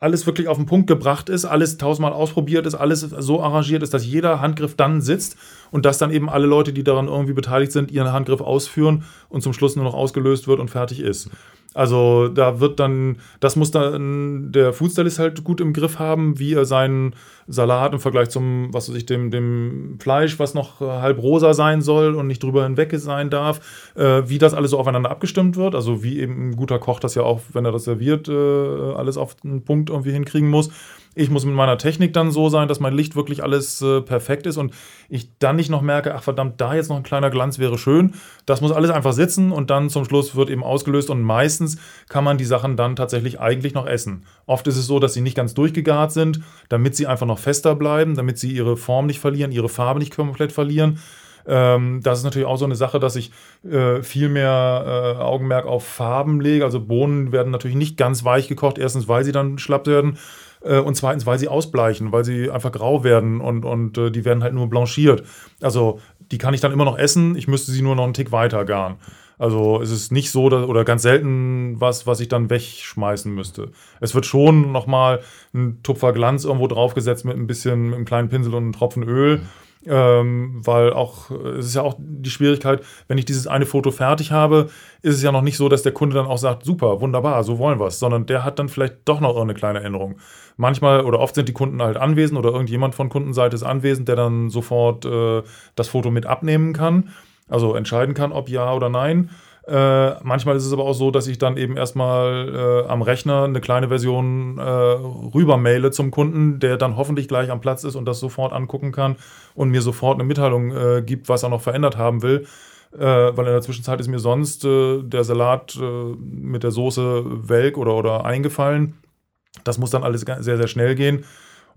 alles wirklich auf den Punkt gebracht ist, alles tausendmal ausprobiert ist, alles so arrangiert ist, dass jeder Handgriff dann sitzt und dass dann eben alle Leute, die daran irgendwie beteiligt sind, ihren Handgriff ausführen und zum Schluss nur noch ausgelöst wird und fertig ist. Also da wird dann, das muss dann der Foodstylist halt gut im Griff haben, wie er seinen Salat im Vergleich zum, was weiß ich, dem, dem Fleisch, was noch äh, halb rosa sein soll und nicht drüber hinweg sein darf, äh, wie das alles so aufeinander abgestimmt wird. Also wie eben ein guter Koch das ja auch, wenn er das serviert, äh, alles auf den Punkt irgendwie hinkriegen muss. Ich muss mit meiner Technik dann so sein, dass mein Licht wirklich alles äh, perfekt ist und ich dann nicht noch merke, ach verdammt, da jetzt noch ein kleiner Glanz wäre schön. Das muss alles einfach sitzen und dann zum Schluss wird eben ausgelöst und meistens kann man die Sachen dann tatsächlich eigentlich noch essen. Oft ist es so, dass sie nicht ganz durchgegart sind, damit sie einfach noch fester bleiben, damit sie ihre Form nicht verlieren, ihre Farbe nicht komplett verlieren. Ähm, das ist natürlich auch so eine Sache, dass ich äh, viel mehr äh, Augenmerk auf Farben lege. Also Bohnen werden natürlich nicht ganz weich gekocht. Erstens, weil sie dann schlapp werden. Äh, und zweitens, weil sie ausbleichen, weil sie einfach grau werden und, und äh, die werden halt nur blanchiert. Also die kann ich dann immer noch essen. Ich müsste sie nur noch einen Tick weiter garen. Also es ist nicht so, dass, oder ganz selten was, was ich dann wegschmeißen müsste. Es wird schon nochmal ein Tupfer Glanz irgendwo draufgesetzt mit ein bisschen, mit einem kleinen Pinsel und einem Tropfen Öl. Ähm, weil auch, es ist ja auch die Schwierigkeit, wenn ich dieses eine Foto fertig habe, ist es ja noch nicht so, dass der Kunde dann auch sagt, super, wunderbar, so wollen wir es, sondern der hat dann vielleicht doch noch irgendeine kleine Änderung. Manchmal oder oft sind die Kunden halt anwesend oder irgendjemand von Kundenseite ist anwesend, der dann sofort äh, das Foto mit abnehmen kann, also entscheiden kann, ob ja oder nein. Äh, manchmal ist es aber auch so, dass ich dann eben erstmal äh, am Rechner eine kleine Version äh, rüber maile zum Kunden, der dann hoffentlich gleich am Platz ist und das sofort angucken kann und mir sofort eine Mitteilung äh, gibt, was er noch verändert haben will. Äh, weil in der Zwischenzeit ist mir sonst äh, der Salat mit der Soße welk oder, oder eingefallen. Das muss dann alles sehr, sehr schnell gehen.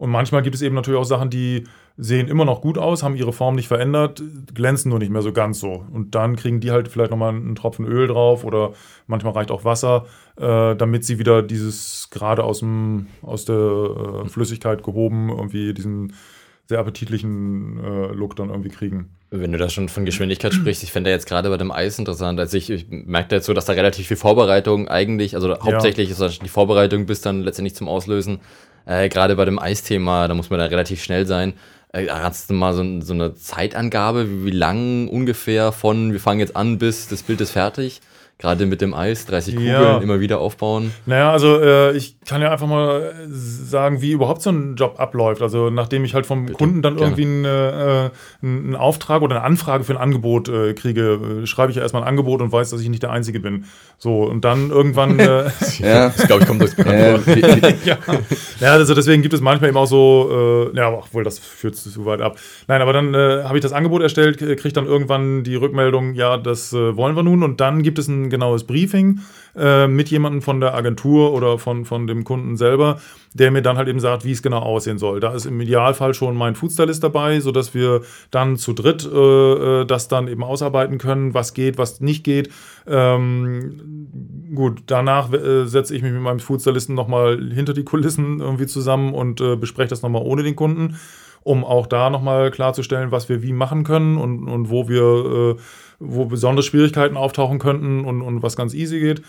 Und manchmal gibt es eben natürlich auch Sachen, die sehen immer noch gut aus, haben ihre Form nicht verändert, glänzen nur nicht mehr so ganz so. Und dann kriegen die halt vielleicht nochmal einen Tropfen Öl drauf oder manchmal reicht auch Wasser, äh, damit sie wieder dieses gerade aus, dem, aus der äh, Flüssigkeit gehoben, irgendwie diesen sehr appetitlichen äh, Look dann irgendwie kriegen. Wenn du da schon von Geschwindigkeit sprichst, ich fände jetzt gerade bei dem Eis interessant. Also ich, ich merke jetzt so, dass da relativ viel Vorbereitung eigentlich, also hauptsächlich ist das die Vorbereitung bis dann letztendlich zum Auslösen. Äh, gerade bei dem Eisthema, da muss man da relativ schnell sein. Äh, hast du mal so, so eine Zeitangabe, wie, wie lang ungefähr von wir fangen jetzt an bis das Bild ist fertig? Gerade mit dem Eis, 30 Kugeln Ja. immer wieder aufbauen. Naja, also äh, ich kann ja einfach mal sagen, wie überhaupt so ein Job abläuft. Also nachdem ich halt vom Kunden dann gerne. irgendwie einen, äh, einen Auftrag oder eine Anfrage für ein Angebot äh, kriege, äh, schreibe ich ja erstmal ein Angebot und weiß, dass ich nicht der Einzige bin. So, und dann irgendwann... [laughs] Äh, Ja. Das glaube ich kommt das Äh, wie- ja. ja, also deswegen gibt es manchmal eben auch so, äh, ja, obwohl das führt zu weit ab. Nein, aber dann äh, habe ich das Angebot erstellt, äh, kriege dann irgendwann die Rückmeldung, ja, das äh, wollen wir nun. Und dann gibt es ein genaues Briefing äh, mit jemandem von der Agentur oder von, von dem Kunden selber, der mir dann halt eben sagt, wie es genau aussehen soll. Da ist im Idealfall schon mein Foodstylist dabei, sodass wir dann zu dritt äh, äh, das dann eben ausarbeiten können, was geht, was nicht geht. Ähm, gut, danach äh, setze ich mich mit meinem Foodstylisten nochmal hinter die Kulissen irgendwie zusammen und äh, bespreche das nochmal ohne den Kunden, um auch da nochmal klarzustellen, was wir wie machen können und, und wo wir, äh, wo besondere Schwierigkeiten auftauchen könnten und, und was ganz easy geht.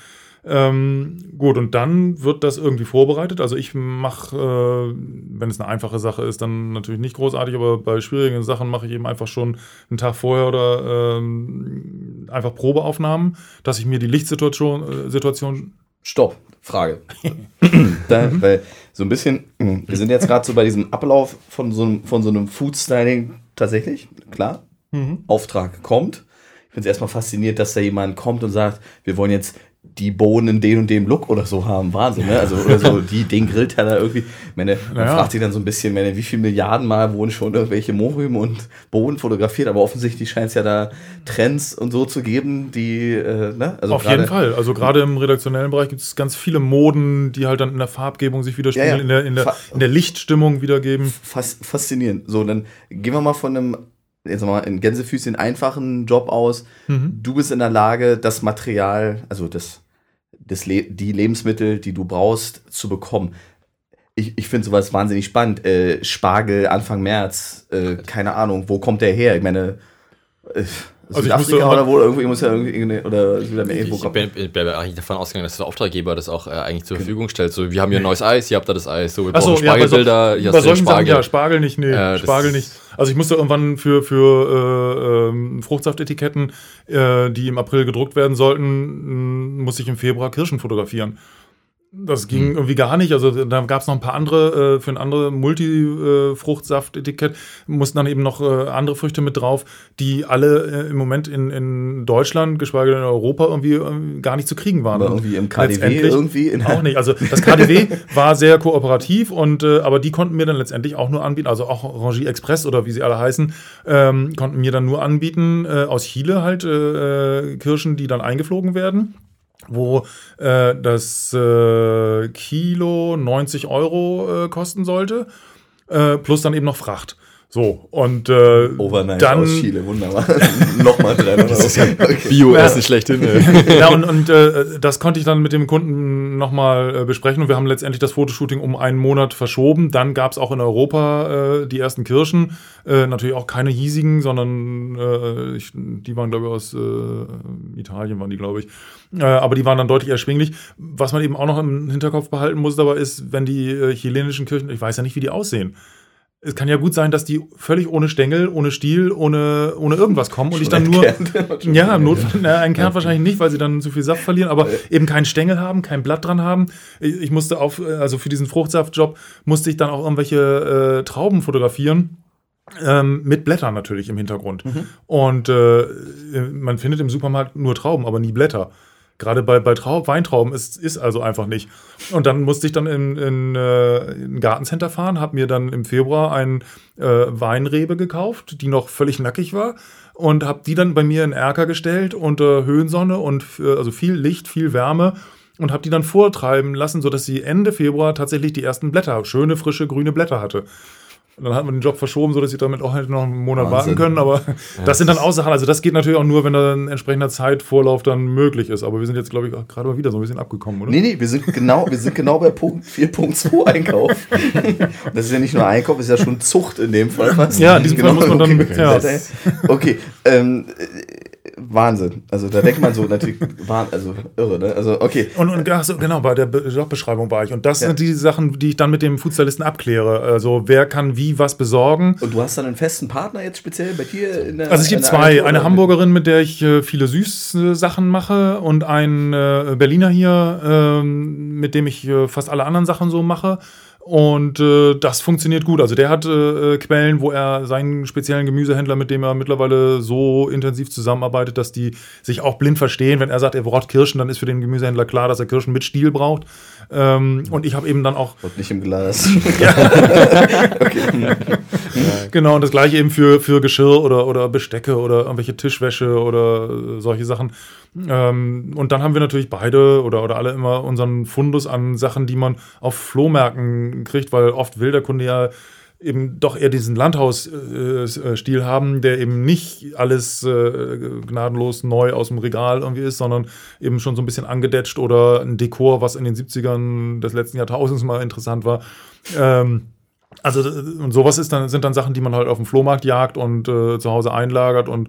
Ähm, gut, und dann wird das irgendwie vorbereitet. Also ich mache, äh, wenn es eine einfache Sache ist, dann natürlich nicht großartig, aber bei schwierigen Sachen mache ich eben einfach schon einen Tag vorher oder ähm, einfach Probeaufnahmen, dass ich mir die Lichtsituation äh, Situation Stopp, Frage. [laughs] da, weil so ein bisschen, wir sind jetzt gerade so bei diesem Ablauf von so einem, von so einem Food-Styling tatsächlich, klar. Auftrag kommt. Ich bin jetzt erstmal fasziniert, dass da jemand kommt und sagt, wir wollen jetzt die Bohnen den und dem Look oder so haben. Wahnsinn, ne? Also, oder so, [laughs] die, den Grillteller irgendwie. Meine, man Naja. fragt sich dann so ein bisschen, meine, wie viele Milliarden Mal wurden schon irgendwelche Mohrrüben und Bohnen fotografiert, aber offensichtlich scheint es ja da Trends und so zu geben, die, äh, ne? Also Auf gerade- jeden Fall. Also gerade im redaktionellen Bereich gibt es ganz viele Moden, die halt dann in der Farbgebung sich widerspiegeln, Ja, ja. In, der, in, der, in der Lichtstimmung wiedergeben. Fas faszinierend. So, dann gehen wir mal von einem, jetzt mal in Gänsefüßchen einfachen Job aus. Mhm. Du bist in der Lage, das Material, also das, das Le die Lebensmittel, die du brauchst, zu bekommen. Ich, ich finde sowas wahnsinnig spannend. Äh, Spargel Anfang März, äh, keine Ahnung, wo kommt der her? Ich meine, äh, Also ich Südafrika oder wo? Irgendwie muss ja irgendwie, oder Südamerika, wo Ich bin, bin, bin eigentlich davon ausgegangen, dass der Auftraggeber das auch äh, eigentlich zur Verfügung stellt. So, wir haben hier ein neues Eis, hier habt ihr das Eis. So, wir brauchen ja, so, Spargelbilder, hier bei hast du solchen Sachen, Spargel. ja, Spargel nicht, nee, Äh, Spargel nicht. Also ich musste irgendwann für, für äh, ähm, Fruchtsaftetiketten, äh, die im April gedruckt werden sollten, mh, musste ich im Februar Kirschen fotografieren. Das ging Hm. irgendwie gar nicht. Also da gab es noch ein paar andere, äh, für ein andere Multi-Fruchtsaft-Etikett mussten dann eben noch äh, andere Früchte mit drauf, die alle äh, im Moment in, in Deutschland, geschweige denn in Europa, irgendwie äh, gar nicht zu kriegen waren. Aber irgendwie im KDW irgendwie [laughs] auch nicht. Also das [laughs] KDW war sehr kooperativ und äh, aber die konnten mir dann letztendlich auch nur anbieten, also auch Rangie Express oder wie sie alle heißen, ähm, konnten mir dann nur anbieten äh, aus Chile halt äh, äh, Kirschen, die dann eingeflogen werden wo äh, das äh, Kilo 90 Euro äh, kosten sollte, äh, plus dann eben noch Fracht. So, und äh, Overnight dann, aus Chile, wunderbar. [laughs] Nochmal dran. Das ist ja okay. Bio-Essen schlechthin. ey. [laughs] ja, und, und äh, das konnte ich dann mit dem Kunden nochmal äh, besprechen und wir haben letztendlich das Fotoshooting um einen Monat verschoben. Dann gab es auch in Europa äh, die ersten Kirschen. Äh, natürlich auch keine hiesigen, sondern äh, ich, die waren, glaube ich, aus äh, Italien, waren die, glaube ich. Äh, aber die waren dann deutlich erschwinglich. Was man eben auch noch im Hinterkopf behalten muss dabei ist, wenn die äh, chilenischen Kirchen, ich weiß ja nicht, wie die aussehen. Es kann ja gut sein, dass die völlig ohne Stängel, ohne Stiel, ohne, ohne irgendwas kommen und ich dann nur. Ja, im Notfall, na, ein Kern wahrscheinlich nicht, weil sie dann zu viel Saft verlieren, aber eben keinen Stängel haben, kein Blatt dran haben. Ich, musste auf, also für diesen Fruchtsaftjob musste ich dann auch irgendwelche äh, Trauben fotografieren. Ähm, mit Blättern natürlich im Hintergrund. Und äh, man findet im Supermarkt nur Trauben, aber nie Blätter. Gerade bei, bei Trau Weintrauben ist, ist also einfach nicht. Und dann musste ich dann in, in, äh, in ein Gartencenter fahren, habe mir dann im Februar ein äh, Weinrebe gekauft, die noch völlig nackig war und habe die dann bei mir in Erker gestellt unter Höhensonne und äh, also viel Licht, viel Wärme und habe die dann vortreiben lassen, sodass sie Ende Februar tatsächlich die ersten Blätter, schöne, frische, grüne Blätter hatte. Und dann hat man den Job verschoben, sodass sie damit auch halt noch einen Monat Wahnsinn. warten können. Aber das sind dann auch Sachen. Also das geht natürlich auch nur, wenn da ein entsprechender Zeitvorlauf dann möglich ist. Aber wir sind jetzt, glaube ich, auch gerade mal wieder so ein bisschen abgekommen, oder? Nee, nee, wir sind genau, wir sind genau bei Punkt 4.2 Einkauf. [laughs] Das ist ja nicht nur Einkauf, ist ja schon Zucht in dem Fall. fast. Ja, in diesem Fall muss man dann- Okay, ja. okay ähm, äh, Wahnsinn. Also da denkt man so natürlich, also irre, ne? Also okay. Und, und ach so, genau, bei der Be- Jobbeschreibung war ich. Und das Ja. sind die Sachen, die ich dann mit dem Foodstylisten abkläre. Also wer kann wie was besorgen. Und du hast dann einen festen Partner jetzt speziell bei dir in der Also es gibt zwei. Agentur, Eine? Hamburgerin, mit der ich äh, viele süße Sachen mache und ein äh, Berliner hier, ähm, mit dem ich äh, fast alle anderen Sachen so mache. Und äh, das funktioniert gut. Also der hat äh, Quellen, wo er seinen speziellen Gemüsehändler, mit dem er mittlerweile so intensiv zusammenarbeitet, dass die sich auch blind verstehen. Wenn er sagt, er braucht Kirschen, dann ist für den Gemüsehändler klar, dass er Kirschen mit Stiel braucht. Ähm, und ich habe eben dann auch Und nicht im Glas. [laughs] [laughs] [laughs] Genau, und das gleiche eben für, für Geschirr oder, oder Bestecke oder irgendwelche Tischwäsche oder äh, solche Sachen. Ähm, und dann haben wir natürlich beide oder, oder alle immer unseren Fundus an Sachen, die man auf Flohmärkten kriegt, weil oft will der Kunde ja eben doch eher diesen Landhausstil haben, der eben nicht alles äh, gnadenlos neu aus dem Regal irgendwie ist, sondern eben schon so ein bisschen angedetscht oder ein Dekor, was in den 70ern des letzten Jahrtausends mal interessant war. Ähm, also und sowas ist dann, sind dann Sachen, die man halt auf dem Flohmarkt jagt und äh, zu Hause einlagert und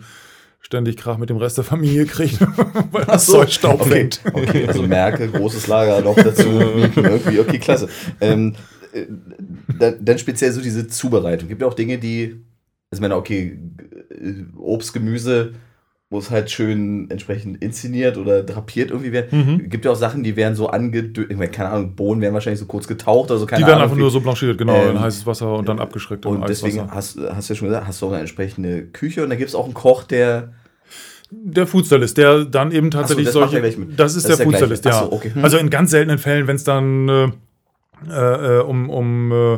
ständig Krach mit dem Rest der Familie kriegt, [laughs] weil das Zeug Staub okay. fängt. okay, also Merke, großes Lager noch dazu. Irgendwie, okay, klasse. Ähm, äh, dann, dann speziell so diese Zubereitung. Gibt ja auch Dinge, die, also ich meine, okay, äh, Obst, Gemüse muss halt schön entsprechend inszeniert oder drapiert irgendwie werden. Mhm. Gibt ja auch Sachen, die werden so angedö, ich meine, keine Ahnung, Bohnen werden wahrscheinlich so kurz getaucht, also keine Die werden Ahnung. einfach nur so blanchiert, genau, Ähm, in heißes Wasser und dann abgeschreckt und deswegen hast, hast du ja schon gesagt, hast du auch eine entsprechende Küche und da gibt es auch einen Koch, der Der Foodstylist, der dann eben tatsächlich das macht solche. Das ist Das der ist Foodstylist, ja. So, okay. Hm. Also in ganz seltenen Fällen, wenn es dann äh, äh, um, um äh,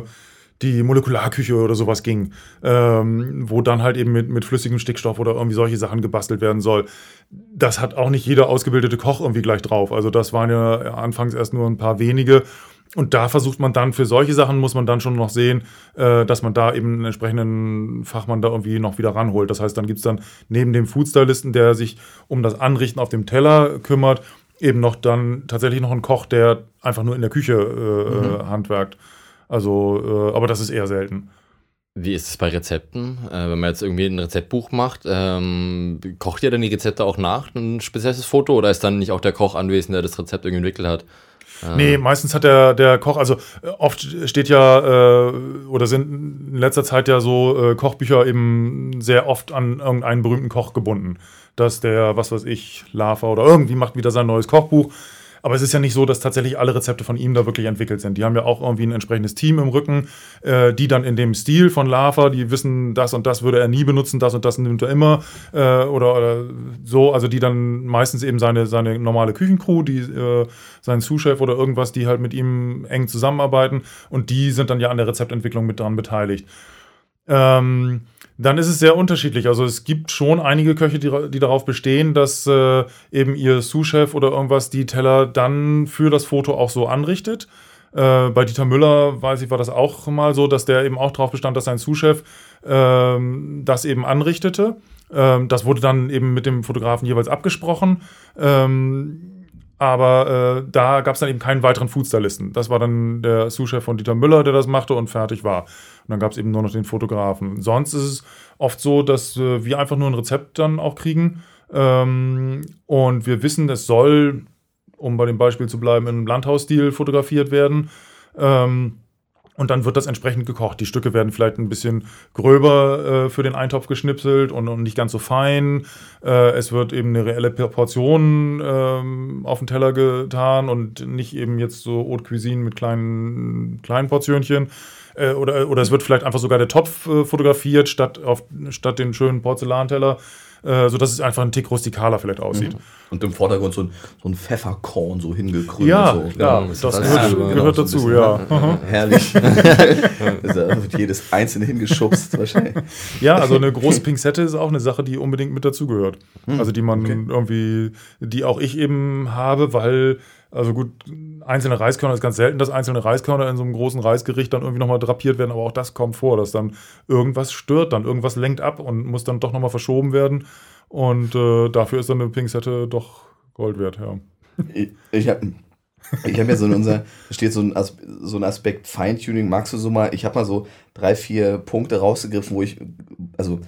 die Molekularküche oder sowas ging, ähm, wo dann halt eben mit, mit flüssigem Stickstoff oder irgendwie solche Sachen gebastelt werden soll. Das hat auch nicht jeder ausgebildete Koch irgendwie gleich drauf. Also das waren ja anfangs erst nur ein paar wenige. Und da versucht man dann, für solche Sachen muss man dann schon noch sehen, äh, dass man da eben einen entsprechenden Fachmann da irgendwie noch wieder ranholt. Das heißt, dann gibt es dann neben dem Foodstylisten, der sich um das Anrichten auf dem Teller kümmert, eben noch dann tatsächlich noch einen Koch, der einfach nur in der Küche äh, handwerkt. Also, äh, aber das ist eher selten. Wie ist es bei Rezepten? Äh, wenn man jetzt irgendwie ein Rezeptbuch macht, ähm, kocht ihr dann die Rezepte auch nach, ein spezielles Foto, oder ist dann nicht auch der Koch anwesend, der das Rezept irgendwie entwickelt hat? Nee, meistens hat der, der Koch, also äh, oft steht ja, äh, oder sind in letzter Zeit ja so äh, Kochbücher eben sehr oft an irgendeinen berühmten Koch gebunden. Dass der, was weiß ich, Lava oder irgendwie macht wieder sein neues Kochbuch. Aber es ist ja nicht so, dass tatsächlich alle Rezepte von ihm da wirklich entwickelt sind. Die haben ja auch irgendwie ein entsprechendes Team im Rücken, äh, die dann in dem Stil von Lava, die wissen, das und das würde er nie benutzen, das und das nimmt er immer äh, oder, oder so. Also die dann meistens eben seine, seine normale Küchencrew, die, äh, sein Sous-Chef oder irgendwas, die halt mit ihm eng zusammenarbeiten und die sind dann ja an der Rezeptentwicklung mit dran beteiligt. Ähm, dann ist es sehr unterschiedlich. Also es gibt schon einige Köche, die, die darauf bestehen, dass äh, eben ihr Sous-Chef oder irgendwas die Teller dann für das Foto auch so anrichtet. Äh, bei Dieter Müller, weiß ich, war das auch mal so, dass der eben auch darauf bestand, dass sein Sous-Chef ähm, das eben anrichtete. Ähm, das wurde dann eben mit dem Fotografen jeweils abgesprochen. Ähm, aber äh, da gab es dann eben keinen weiteren Foodstylisten. Das war dann der Sous-Chef von Dieter Müller, der das machte und fertig war. Und dann gab es eben nur noch den Fotografen. Sonst ist es oft so, dass äh, wir einfach nur ein Rezept dann auch kriegen. Ähm, und wir wissen, es soll, um bei dem Beispiel zu bleiben, im Landhausstil fotografiert werden. Ähm, und dann wird das entsprechend gekocht. Die Stücke werden vielleicht ein bisschen gröber äh, für den Eintopf geschnipselt und, und nicht ganz so fein. Äh, es wird eben eine reelle Portion ähm, auf den Teller getan und nicht eben jetzt so Haute Cuisine mit kleinen, kleinen Portionchen. Äh, oder, oder es wird vielleicht einfach sogar der Topf äh, fotografiert, statt, auf, statt den schönen Porzellanteller. Äh, sodass es einfach ein Tick rustikaler vielleicht aussieht. Und im Vordergrund so ein, so ein Pfefferkorn so hingekrümmt. Ja, so. ja, das das, ist gehört, gehört genau, so dazu, ja. ne? Aha. Herrlich. [laughs] [laughs] da wird jedes einzelne hingeschubst wahrscheinlich. Ja, also eine große Pinzette ist auch eine Sache, die unbedingt mit dazugehört. Hm, Also die man irgendwie, die auch ich eben habe, weil, also gut, einzelne Reiskörner ist ganz selten, dass einzelne Reiskörner in so einem großen Reisgericht dann irgendwie nochmal drapiert werden, aber auch das kommt vor, dass dann irgendwas stört, dann irgendwas lenkt ab und muss dann doch nochmal verschoben werden. Und äh, dafür ist dann eine Pinzette doch Gold wert, ja. Ich, ich habe ich hab ja so in unser, da steht so ein, As so ein Aspekt Feintuning, magst du so mal, ich habe mal so drei, vier Punkte rausgegriffen, wo ich, also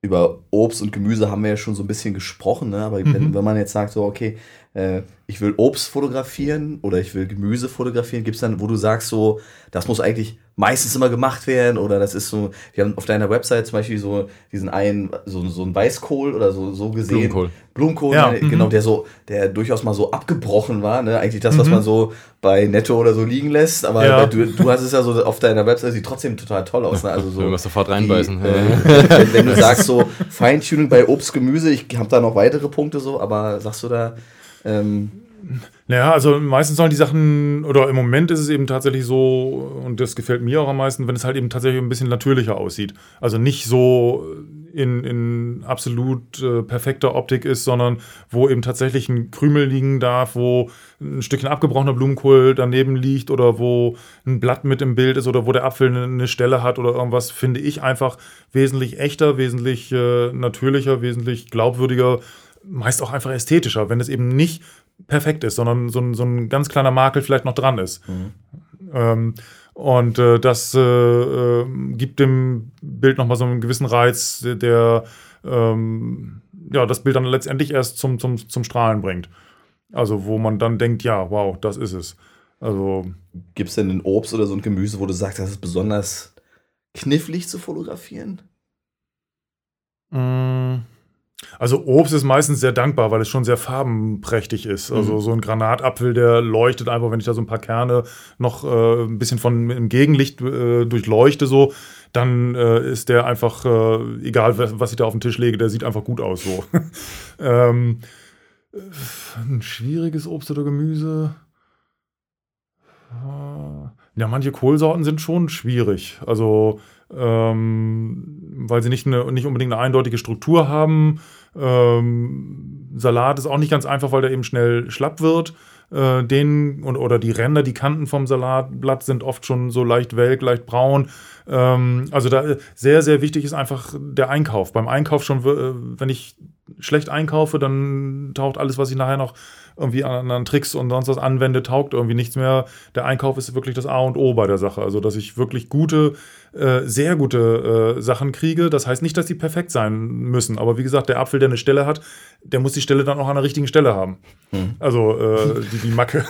über Obst und Gemüse haben wir ja schon so ein bisschen gesprochen, ne? aber wenn, wenn man jetzt sagt, so, okay, äh, ich will Obst fotografieren oder ich will Gemüse fotografieren, gibt es dann, wo du sagst, so, das muss eigentlich meistens immer gemacht werden oder das ist so, wir haben auf deiner Website zum Beispiel so diesen einen, so, so einen Weißkohl oder so, so gesehen. Blumenkohl. Blumenkohl, Ja, ne, mhm. genau, der so, der durchaus mal so abgebrochen war, ne? Eigentlich das, was man so bei Netto oder so liegen lässt, aber Ja. du, du hast es ja so auf deiner Website, sieht trotzdem total toll aus, ne? Also so. Wir sofort reinbeißen. Die, äh, [laughs] wenn, wenn du sagst so Feintuning bei Obst, Gemüse, ich habe da noch weitere Punkte so, aber sagst du da, ähm, Naja, also meistens sollen die Sachen, oder im Moment ist es eben tatsächlich so, und das gefällt mir auch am meisten, wenn es halt eben tatsächlich ein bisschen natürlicher aussieht. Also nicht so in, in absolut äh, perfekter Optik ist, sondern wo eben tatsächlich ein Krümel liegen darf, wo ein Stückchen abgebrochener Blumenkohl daneben liegt oder wo ein Blatt mit im Bild ist oder wo der Apfel eine, eine Stelle hat oder irgendwas, finde ich einfach wesentlich echter, wesentlich äh, natürlicher, wesentlich glaubwürdiger, meist auch einfach ästhetischer, wenn es eben nicht perfekt ist, sondern so ein, so ein ganz kleiner Makel vielleicht noch dran ist. Ähm, und äh, das äh, äh, gibt dem Bild nochmal so einen gewissen Reiz, der, ähm, ja, das Bild dann letztendlich erst zum, zum, zum Strahlen bringt. Also wo man dann denkt, ja, wow, das ist es. Also gibt es denn ein Obst oder so ein Gemüse, wo du sagst, das ist besonders knifflig zu fotografieren? mh, Also Obst ist meistens sehr dankbar, weil es schon sehr farbenprächtig ist. Also mhm. so ein Granatapfel, der leuchtet einfach, wenn ich da so ein paar Kerne noch äh, ein bisschen von im Gegenlicht äh, durchleuchte, so, dann äh, ist der einfach, äh, egal was ich da auf den Tisch lege, der sieht einfach gut aus. So. [laughs] ähm, ein schwieriges Obst oder Gemüse. Ja, manche Kohlsorten sind schon schwierig. Also ähm, weil sie nicht, eine, nicht unbedingt eine eindeutige Struktur haben. Ähm, Salat ist auch nicht ganz einfach, weil der eben schnell schlapp wird. Äh, den und, oder die Ränder, die Kanten vom Salatblatt sind oft schon so leicht welk, leicht braun. Ähm, also da sehr, sehr wichtig ist einfach der Einkauf. Beim Einkauf schon, äh, wenn ich schlecht einkaufe, dann taucht alles, was ich nachher noch irgendwie an, an Tricks und sonst was anwende, taugt irgendwie nichts mehr. Der Einkauf ist wirklich das A und O bei der Sache. Also, dass ich wirklich gute, äh, sehr gute äh, Sachen kriege. Das heißt nicht, dass die perfekt sein müssen. Aber wie gesagt, der Apfel, der eine Stelle hat, der muss die Stelle dann auch an der richtigen Stelle haben. Mhm. Also äh, die, die Macke.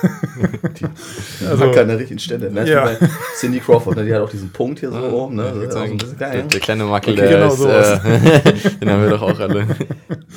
die [laughs] also, Macke an der richtigen Stelle. Ne? Ja. Cindy Crawford, ne? die hat auch diesen Punkt hier so oben. Ne? Ja, also, der, der, kleine Mackel, okay, der genau ist, äh, [laughs] den haben wir doch auch alle.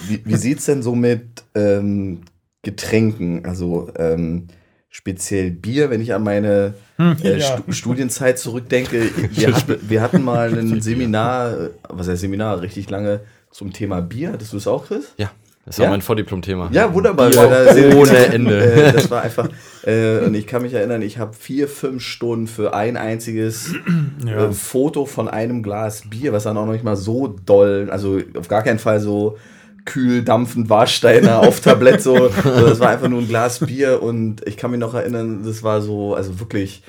Wie, wie sieht es denn so mit ähm, Getränken, also ähm, speziell Bier, wenn ich an meine hm, äh, ja. Stu Studienzeit zurückdenke. Wir, [laughs] hatten, wir hatten mal ein Seminar, äh, was heißt Seminar, richtig lange zum Thema Bier. Hattest du es auch, Chris? Ja. Das war ja? mein Vordiplom-Thema. Ja, wunderbar. Bier ohne Ende. [laughs] Äh, das war einfach, äh, und ich kann mich erinnern, ich habe vier, fünf Stunden für ein einziges [clears throat] ja. äh, Foto von einem Glas Bier, was dann auch noch nicht mal so doll, also auf gar keinen Fall so kühl dampfend Warsteiner auf Tablett so. so. Das war einfach nur ein Glas Bier und ich kann mich noch erinnern, das war so, also wirklich,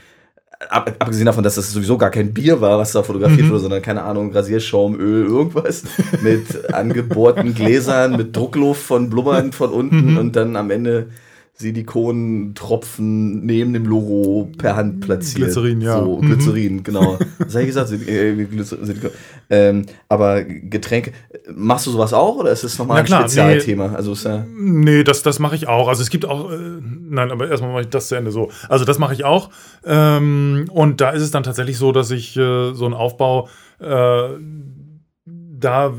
ab, abgesehen davon, dass das sowieso gar kein Bier war, was da fotografiert mhm. wurde, sondern keine Ahnung, Rasierschaum, Öl, irgendwas mit angebohrten Gläsern, mit Druckluft von Blubbern von unten mhm. und dann am Ende Silikontropfen neben dem Logo per Hand platziert. Glycerin, ja. So, mhm. Glycerin, mhm. genau. Was habe ich gesagt? Äh, ähm, aber Getränke, machst du sowas auch oder ist es nochmal ein klar, Spezialthema? Nee, also ja nee, das, das mache ich auch. Also es gibt auch, äh, nein, aber erstmal mache ich das zu Ende so. Also das mache ich auch. Ähm, und da ist es dann tatsächlich so, dass ich äh, so einen Aufbau äh, da,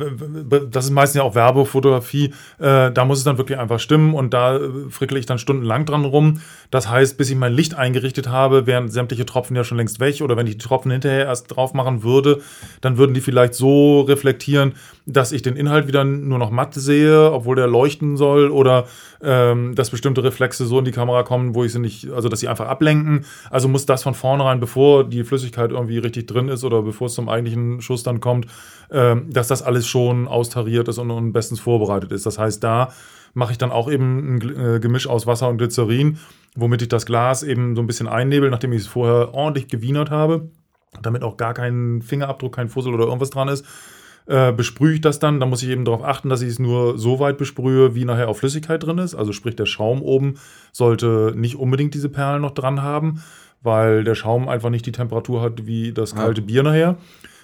das ist meistens ja auch Werbefotografie, äh, da muss es dann wirklich einfach stimmen und da frickle ich dann stundenlang dran rum. Das heißt, bis ich mein Licht eingerichtet habe, wären sämtliche Tropfen ja schon längst weg oder wenn ich die Tropfen hinterher erst drauf machen würde, dann würden die vielleicht so reflektieren, dass ich den Inhalt wieder nur noch matt sehe, obwohl der leuchten soll oder ähm, dass bestimmte Reflexe so in die Kamera kommen, wo ich sie nicht, also dass sie einfach ablenken. Also muss das von vornherein, bevor die Flüssigkeit irgendwie richtig drin ist oder bevor es zum eigentlichen Schuss dann kommt, ähm, dass das alles schon austariert ist und, und bestens vorbereitet ist. Das heißt, da mache ich dann auch eben ein äh, Gemisch aus Wasser und Glycerin, womit ich das Glas eben so ein bisschen einnebel, nachdem ich es vorher ordentlich gewienert habe, damit auch gar kein Fingerabdruck, kein Fussel oder irgendwas dran ist äh, besprühe ich das dann. Da muss ich eben darauf achten, dass ich es nur so weit besprühe, wie nachher auch Flüssigkeit drin ist. Also sprich, der Schaum oben sollte nicht unbedingt diese Perlen noch dran haben, weil der Schaum einfach nicht die Temperatur hat wie das kalte ah. Bier nachher.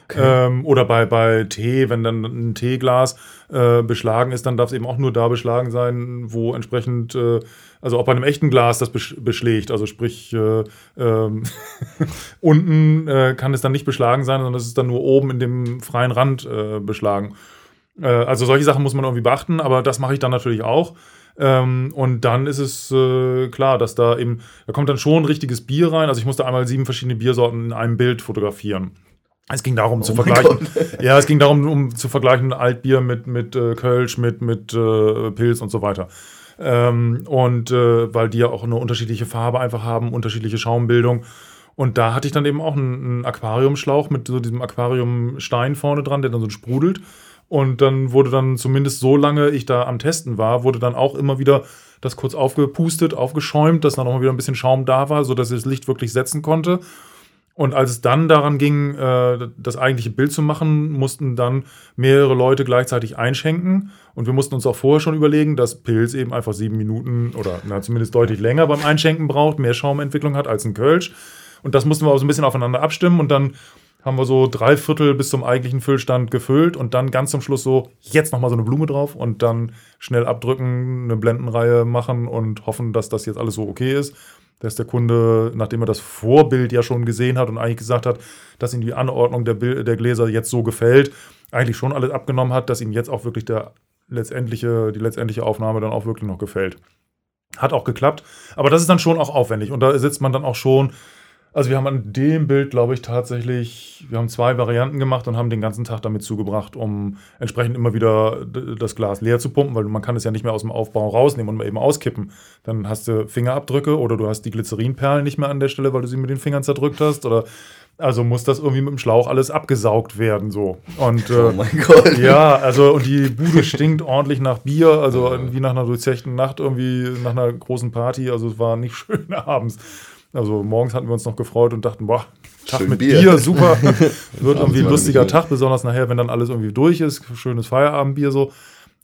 Okay. Ähm, oder bei, bei Tee, wenn dann ein Teeglas äh, beschlagen ist, dann darf es eben auch nur da beschlagen sein, wo entsprechend, äh, also auch bei einem echten Glas das beschlägt. Also sprich, äh, ähm, [laughs] unten äh, kann es dann nicht beschlagen sein, sondern es ist dann nur oben in dem freien Rand äh, beschlagen. Äh, also solche Sachen muss man irgendwie beachten, aber das mache ich dann natürlich auch. Ähm, und dann ist es äh, klar, dass da eben, da kommt dann schon ein richtiges Bier rein. Also ich musste einmal sieben verschiedene Biersorten in einem Bild fotografieren. Es ging darum oh zu vergleichen. [laughs] Ja, es ging darum, um zu vergleichen Altbier mit, mit äh, Kölsch, mit, mit äh, Pilz und so weiter. Ähm, und äh, weil die ja auch eine unterschiedliche Farbe einfach haben, unterschiedliche Schaumbildung. Und da hatte ich dann eben auch einen, einen Aquariumschlauch mit so diesem Aquariumstein vorne dran, der dann so sprudelt. Und dann wurde dann zumindest so lange ich da am Testen war, wurde dann auch immer wieder das kurz aufgepustet, aufgeschäumt, dass dann auch mal wieder ein bisschen Schaum da war, sodass ich das Licht wirklich setzen konnte. Und als es dann daran ging, äh, das eigentliche Bild zu machen, mussten dann mehrere Leute gleichzeitig einschenken. Und wir mussten uns auch vorher schon überlegen, dass Pilz eben einfach sieben Minuten oder na, zumindest deutlich länger beim Einschenken braucht, mehr Schaumentwicklung hat als ein Kölsch. Und das mussten wir auch so ein bisschen aufeinander abstimmen. Und dann haben wir so drei Viertel bis zum eigentlichen Füllstand gefüllt und dann ganz zum Schluss so, jetzt nochmal so eine Blume drauf und dann schnell abdrücken, eine Blendenreihe machen und hoffen, dass das jetzt alles so okay ist dass der Kunde, nachdem er das Vorbild ja schon gesehen hat und eigentlich gesagt hat, dass ihm die Anordnung der, Bild, der Gläser jetzt so gefällt, eigentlich schon alles abgenommen hat, dass ihm jetzt auch wirklich der letztendliche, die letztendliche Aufnahme dann auch wirklich noch gefällt. Hat auch geklappt, aber das ist dann schon auch aufwendig und da sitzt man dann auch schon also wir haben an dem Bild, glaube ich, tatsächlich, wir haben zwei Varianten gemacht und haben den ganzen Tag damit zugebracht, um entsprechend immer wieder das Glas leer zu pumpen, weil man kann es ja nicht mehr aus dem Aufbau rausnehmen und mal eben auskippen. Dann hast du Fingerabdrücke oder du hast die Glycerinperlen nicht mehr an der Stelle, weil du sie mit den Fingern zerdrückt hast oder also muss das irgendwie mit dem Schlauch alles abgesaugt werden so. Und, [laughs] oh mein Gott. Ja, also und die Bude stinkt ordentlich nach Bier, also wie nach einer durchzechten Nacht irgendwie nach einer großen Party. Also es war nicht [laughs] schön abends. Also morgens hatten wir uns noch gefreut und dachten, boah, Tag Schön mit Bier, Bier super. [laughs] Wird irgendwie ein lustiger Tag, besonders nachher, wenn dann alles irgendwie durch ist. Schönes Feierabendbier so.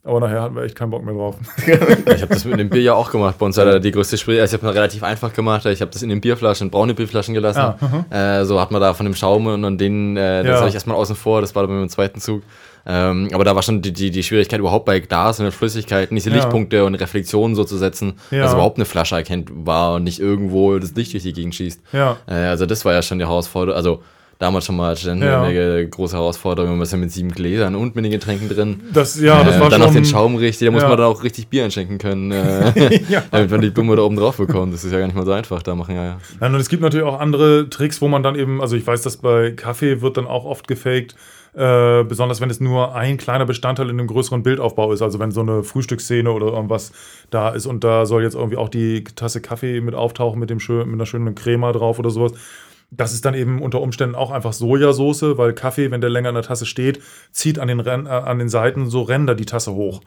Aber nachher hatten wir echt keinen Bock mehr drauf. [laughs] ich habe das mit dem Bier ja auch gemacht. Bei uns hat er die größte Spree. Also ich habe es relativ einfach gemacht. Ich habe das in den Bierflaschen, braune Bierflaschen gelassen. Ja, äh, so hat man da von dem Schaum und den, äh, das ja. habe ich erstmal außen vor. Das war dann beim zweiten Zug. Ähm, aber da war schon die, die, die Schwierigkeit überhaupt bei Glas und Flüssigkeiten, diese ja. Lichtpunkte und Reflexionen so zu setzen, ja. dass überhaupt eine Flasche erkennt war und nicht irgendwo das Licht durch die Gegend schießt. Ja. Äh, also das war ja schon die Herausforderung. Also damals schon mal ja. eine große Herausforderung, man ist ja mit sieben Gläsern und mit den Getränken drin. Das, ja, das äh, war dann schon, noch den Schaum richtig, da muss ja. man dann auch richtig Bier einschenken können, äh, [laughs] ja. [laughs] damit man die Blume da oben drauf bekommt. Das ist ja gar nicht mal so einfach da machen, ja, ja. ja. Und es gibt natürlich auch andere Tricks, wo man dann eben, also ich weiß, dass bei Kaffee wird dann auch oft gefaked, äh, besonders wenn es nur ein kleiner Bestandteil in einem größeren Bildaufbau ist. Also wenn so eine Frühstücksszene oder irgendwas da ist und da soll jetzt irgendwie auch die Tasse Kaffee mit auftauchen mit, dem schön, mit einer schönen Crema drauf oder sowas. Das ist dann eben unter Umständen auch einfach Sojasauce, weil Kaffee, wenn der länger in der Tasse steht, zieht an den, Ren äh, an den Seiten so Ränder die Tasse hoch.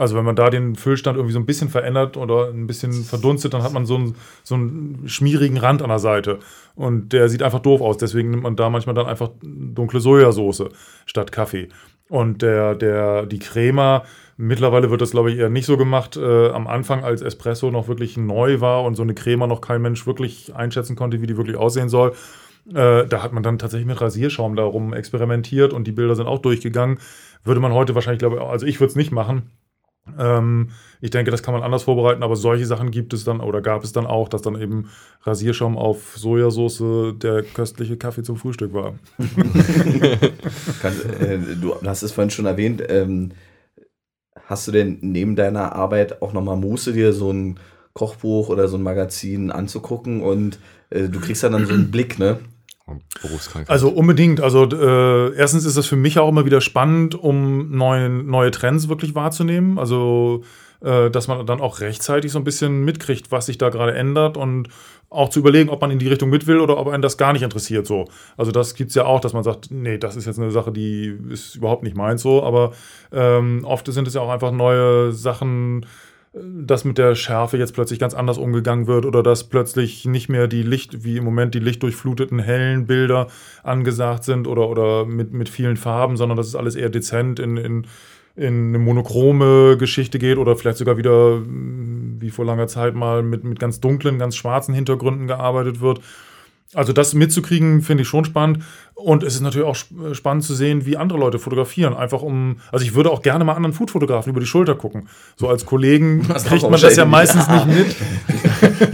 Also wenn man da den Füllstand irgendwie so ein bisschen verändert oder ein bisschen verdunstet, dann hat man so einen, so einen schmierigen Rand an der Seite. Und der sieht einfach doof aus. Deswegen nimmt man da manchmal dann einfach dunkle Sojasauce statt Kaffee. Und der, der, die Crema, mittlerweile wird das, glaube ich, eher nicht so gemacht. Äh, am Anfang, als Espresso noch wirklich neu war und so eine Crema noch kein Mensch wirklich einschätzen konnte, wie die wirklich aussehen soll, äh, da hat man dann tatsächlich mit Rasierschaum darum experimentiert und die Bilder sind auch durchgegangen. Würde man heute wahrscheinlich, glaube ich, also ich würde es nicht machen ähm, ich denke, das kann man anders vorbereiten, aber solche Sachen gibt es dann oder gab es dann auch, dass dann eben Rasierschaum auf Sojasauce der köstliche Kaffee zum Frühstück war. [laughs] Äh, du hast es vorhin schon erwähnt. Ähm, hast du denn neben deiner Arbeit auch nochmal Muße, dir so ein Kochbuch oder so ein Magazin anzugucken und äh, du kriegst dann, dann so einen Blick, ne? Berufskrankheit. Also unbedingt. Also äh, erstens ist das für mich auch immer wieder spannend, um neue, neue Trends wirklich wahrzunehmen. Also äh, dass man dann auch rechtzeitig so ein bisschen mitkriegt, was sich da gerade ändert und auch zu überlegen, ob man in die Richtung mit will oder ob einen das gar nicht interessiert. So. Also das gibt es ja auch, dass man sagt, nee, das ist jetzt eine Sache, die ist überhaupt nicht meins so. Aber ähm, oft sind es ja auch einfach neue Sachen, dass mit der Schärfe jetzt plötzlich ganz anders umgegangen wird oder dass plötzlich nicht mehr die Licht, wie im Moment die lichtdurchfluteten hellen Bilder angesagt sind oder, oder mit, mit vielen Farben, sondern dass es alles eher dezent in, in, in eine monochrome Geschichte geht oder vielleicht sogar wieder, wie vor langer Zeit mal, mit, mit ganz dunklen, ganz schwarzen Hintergründen gearbeitet wird. Also das mitzukriegen, finde ich schon spannend. Und es ist natürlich auch äh, spannend zu sehen, wie andere Leute fotografieren. Einfach um, also ich würde auch gerne mal anderen Foodfotografen über die Schulter gucken. So als Kollegen [laughs] kriegt man das ja meistens nicht mit.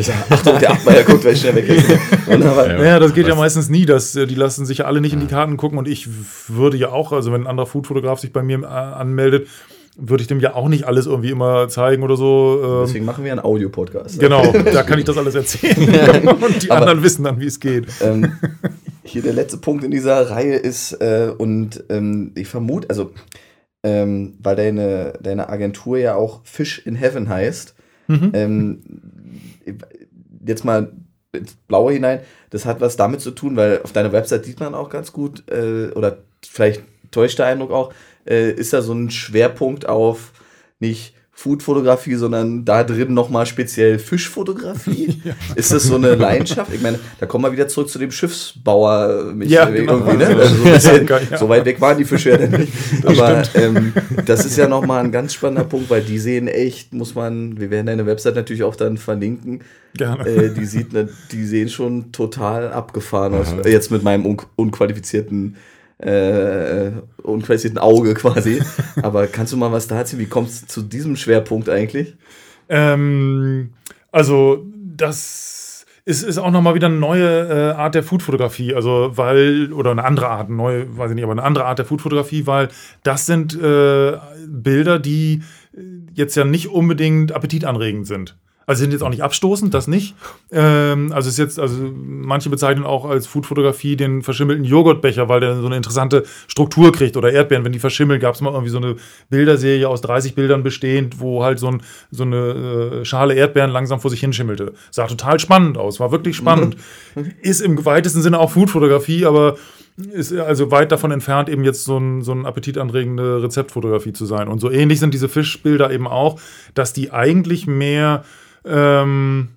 [laughs] Achtung, der Abmeier guckt, weil ich schnell weg ist. Wunderbar. Naja, das geht ja meistens nie. Das, äh, die lassen sich ja alle nicht in die Karten gucken. Und ich würde ja auch, also wenn ein anderer Foodfotograf sich bei mir äh, anmeldet, würde ich dem ja auch nicht alles irgendwie immer zeigen oder so. Ähm. Deswegen machen wir einen Audio-Podcast. Genau, [laughs] da kann ich das alles erzählen. und die Aber, anderen wissen dann, wie es geht. Ähm, hier der letzte Punkt in dieser Reihe ist, äh, und ähm, ich vermute, also, ähm, weil deine, deine Agentur ja auch Fish in Heaven heißt, mhm. Ähm, jetzt mal ins Blaue hinein, das hat was damit zu tun, weil auf deiner Website sieht man auch ganz gut, äh, oder vielleicht täuscht der Eindruck auch, äh, ist da so ein Schwerpunkt auf nicht Foodfotografie, sondern da drin nochmal speziell Fischfotografie. [laughs] ja. Ist das so eine Leidenschaft? Ich meine, da kommen wir wieder zurück zu dem Schiffsbauer. Mich ja, genau. irgendwie, ne? also so, bisschen, ja. so, weit weg waren die Fische ja dann nicht. Aber ähm, das ist ja nochmal ein ganz spannender Punkt, weil die sehen echt, muss man, wir werden deine Website natürlich auch dann verlinken. Gerne. Äh, die, sieht, ne, die sehen schon total abgefahren aus. Jetzt mit meinem un unqualifizierten äh, unqualifizierten Auge quasi. [laughs] Aber kannst du mal was da erzählen? Wie kommst du zu diesem Schwerpunkt eigentlich? Ähm, also, das es ist auch nochmal wieder eine neue äh, Art der Foodfotografie, also weil, oder eine andere Art, neue, weiß ich nicht, aber eine andere Art der Foodfotografie, weil das sind äh, Bilder, die jetzt ja nicht unbedingt appetitanregend sind. Also sind jetzt auch nicht abstoßend, das nicht. Ähm, also ist jetzt, also manche bezeichnen auch als Foodfotografie den verschimmelten Joghurtbecher, weil der so eine interessante Struktur kriegt oder Erdbeeren, wenn die verschimmeln, gab es mal irgendwie so eine Bilderserie aus 30 Bildern bestehend, wo halt so, ein, so eine äh, Schale Erdbeeren langsam vor sich hinschimmelte. Sah total spannend aus, war wirklich spannend. [laughs] ist im weitesten Sinne auch Foodfotografie, aber ist also weit davon entfernt, eben jetzt so ein, so ein appetitanregende Rezeptfotografie zu sein. Und so ähnlich sind diese Fischbilder eben auch, dass die eigentlich mehr ähm,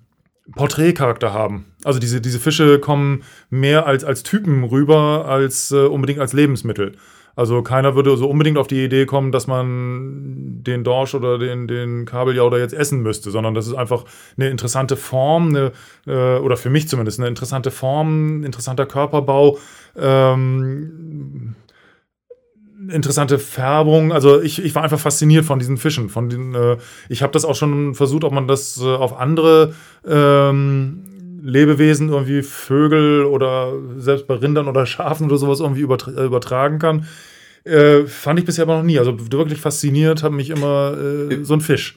Porträtcharakter haben. Also diese, diese Fische kommen mehr als, als Typen rüber, als äh, unbedingt als Lebensmittel. Also keiner würde so unbedingt auf die Idee kommen, dass man den Dorsch oder den, den Kabeljauder jetzt essen müsste, sondern das ist einfach eine interessante Form, eine, äh, oder für mich zumindest eine interessante Form, interessanter Körperbau. Ähm, interessante Färbung. Also ich, ich war einfach fasziniert von diesen Fischen. Von den, äh, ich habe das auch schon versucht, ob man das äh, auf andere ähm, Lebewesen, irgendwie Vögel oder selbst bei Rindern oder Schafen oder sowas irgendwie übertra übertragen kann. Äh, fand ich bisher aber noch nie. Also wirklich fasziniert hat mich immer äh, so ein Fisch.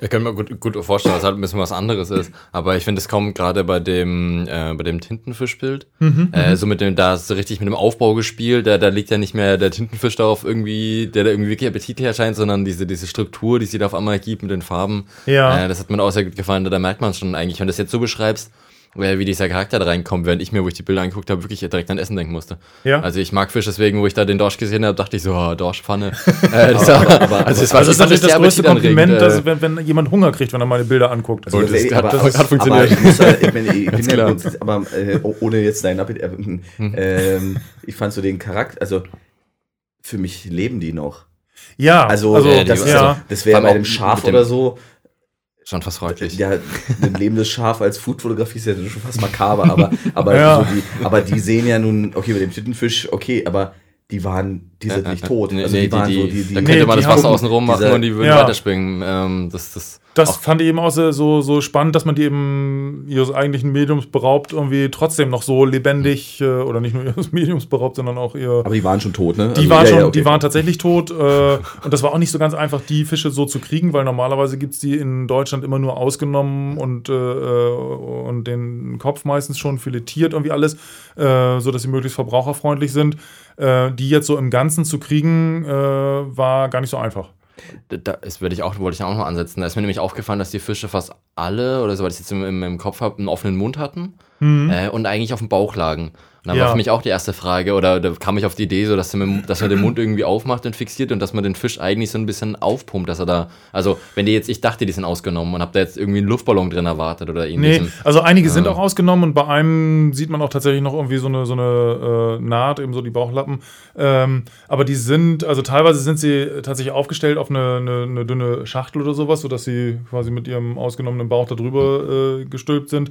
Ich kann mir gut, gut vorstellen, dass es halt ein bisschen was anderes ist. Aber ich finde, es kommt gerade bei dem, äh, bei dem Tintenfischbild. Mhm, äh, mhm. so mit dem, da ist so richtig mit dem Aufbau gespielt. Da, da liegt ja nicht mehr der Tintenfisch darauf irgendwie, der da irgendwie wirklich appetitlich erscheint, sondern diese, diese Struktur, die sie da auf einmal gibt mit den Farben. Ja. Äh, das hat mir auch sehr gut gefallen. Da, da merkt man schon eigentlich, wenn du das jetzt so beschreibst, wie dieser Charakter da reinkommt, während ich mir, wo ich die Bilder angeguckt habe, wirklich direkt an Essen denken musste. Ja. Also ich mag Fisch, deswegen, wo ich da den Dorsch gesehen habe, dachte ich so, oh, Dorschpfanne. [laughs] äh, das aber, aber, also das, war, also das ist das größte Kompliment, äh, dass, wenn, wenn, jemand Hunger kriegt, wenn er meine Bilder anguckt. Also, das, aber, hat, das hat funktioniert. Aber ich, muss, ich, meine, ich bin [laughs] ja aber äh, ohne jetzt deinen Appetit, äh, hm, [laughs] hm. ähm, ich fand so den Charakter, also für mich leben die noch. Ja, also, also das, ja. das wäre bei dem Schaf oder so Schon fast freundlich. Ja, ein lebendes Schaf als Foodfotografie ist ja schon fast makaber, aber, aber, [laughs] ja. so die, aber die sehen ja nun, okay, mit dem Tittenfisch, okay, aber die waren, die sind nicht tot. Also nee, die, waren die, so, die, die, da könnte nee, man das Wasser außen rum machen und die würden ja. weiterspringen. Ähm, das, das das fand ich eben auch so, so spannend, dass man die eben ihres eigentlichen Mediums beraubt, irgendwie trotzdem noch so lebendig, äh, oder nicht nur [laughs] ihres Mediums beraubt, sondern auch ihr. Aber die waren schon tot, ne? Die, also, waren, ja, schon, ja, okay. die waren tatsächlich tot. Äh, und das war auch nicht so ganz einfach, die Fische so zu kriegen, weil normalerweise gibt es die in Deutschland immer nur ausgenommen und, äh, und den Kopf meistens schon filetiert, irgendwie alles, äh, sodass sie möglichst verbraucherfreundlich sind. Äh, die jetzt so im Ganzen zu kriegen, äh, war gar nicht so einfach. Da, das würde ich auch, wollte ich auch noch ansetzen. Da ist mir nämlich aufgefallen, dass die Fische fast alle, oder soweit ich es jetzt im, im, Kopf habe, einen offenen Mund hatten mhm. äh, und eigentlich auf dem Bauch lagen. Dann ja. war für mich auch die erste Frage, oder da kam ich auf die Idee, so dass, mit, dass man den Mund irgendwie aufmacht und fixiert und dass man den Fisch eigentlich so ein bisschen aufpumpt, dass er da, also wenn die jetzt, ich dachte, die sind ausgenommen und habe da jetzt irgendwie einen Luftballon drin erwartet oder ähnliches. Nee, also einige äh, sind auch ausgenommen und bei einem sieht man auch tatsächlich noch irgendwie so eine, so eine äh, Naht, eben so die Bauchlappen. Ähm, aber die sind, also teilweise sind sie tatsächlich aufgestellt auf eine, eine, eine dünne Schachtel oder sowas, sodass sie quasi mit ihrem ausgenommenen Bauch da drüber äh, gestülpt sind.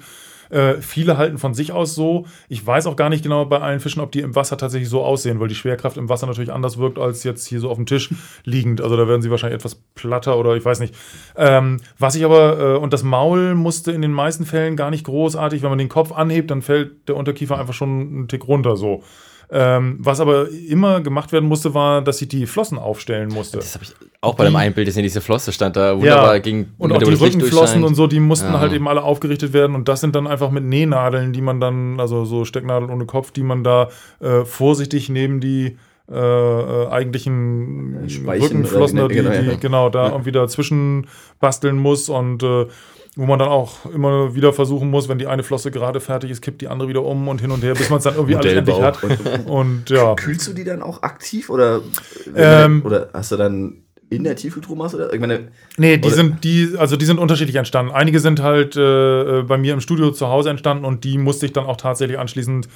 Äh, viele halten von sich aus so. Ich weiß auch gar nicht genau bei allen Fischen, ob die im Wasser tatsächlich so aussehen, weil die Schwerkraft im Wasser natürlich anders wirkt als jetzt hier so auf dem Tisch [laughs] liegend. Also da werden sie wahrscheinlich etwas platter oder ich weiß nicht. Ähm, was ich aber, äh, und das Maul musste in den meisten Fällen gar nicht großartig, wenn man den Kopf anhebt, dann fällt der Unterkiefer einfach schon einen Tick runter so. Ähm, was aber immer gemacht werden musste, war, dass sie die Flossen aufstellen musste. Das habe ich auch bei dem einen Bild gesehen, diese Flosse stand da wunderbar ja, gegen Und auch die Rückenflossen und so, die mussten ja. halt eben alle aufgerichtet werden. Und das sind dann einfach mit Nähnadeln, die man dann, also so Stecknadeln ohne Kopf, die man da äh, vorsichtig neben die äh, äh eigentlichen Rückenflossen, die, genau, die, genau, da ja. irgendwie dazwischen basteln muss und äh, wo man dann auch immer wieder versuchen muss, wenn die eine Flosse gerade fertig ist, kippt die andere wieder um und hin und her, bis man es dann irgendwie alles endlich hat. [laughs] Und, ja. Kühlst du die dann auch aktiv oder, ähm, oder hast du dann in der Tiefkühltruhe oder? Ich meine, nee, die oder? sind die also die sind unterschiedlich entstanden. Einige sind halt äh, bei mir im Studio zu Hause entstanden und die musste ich dann auch tatsächlich anschließend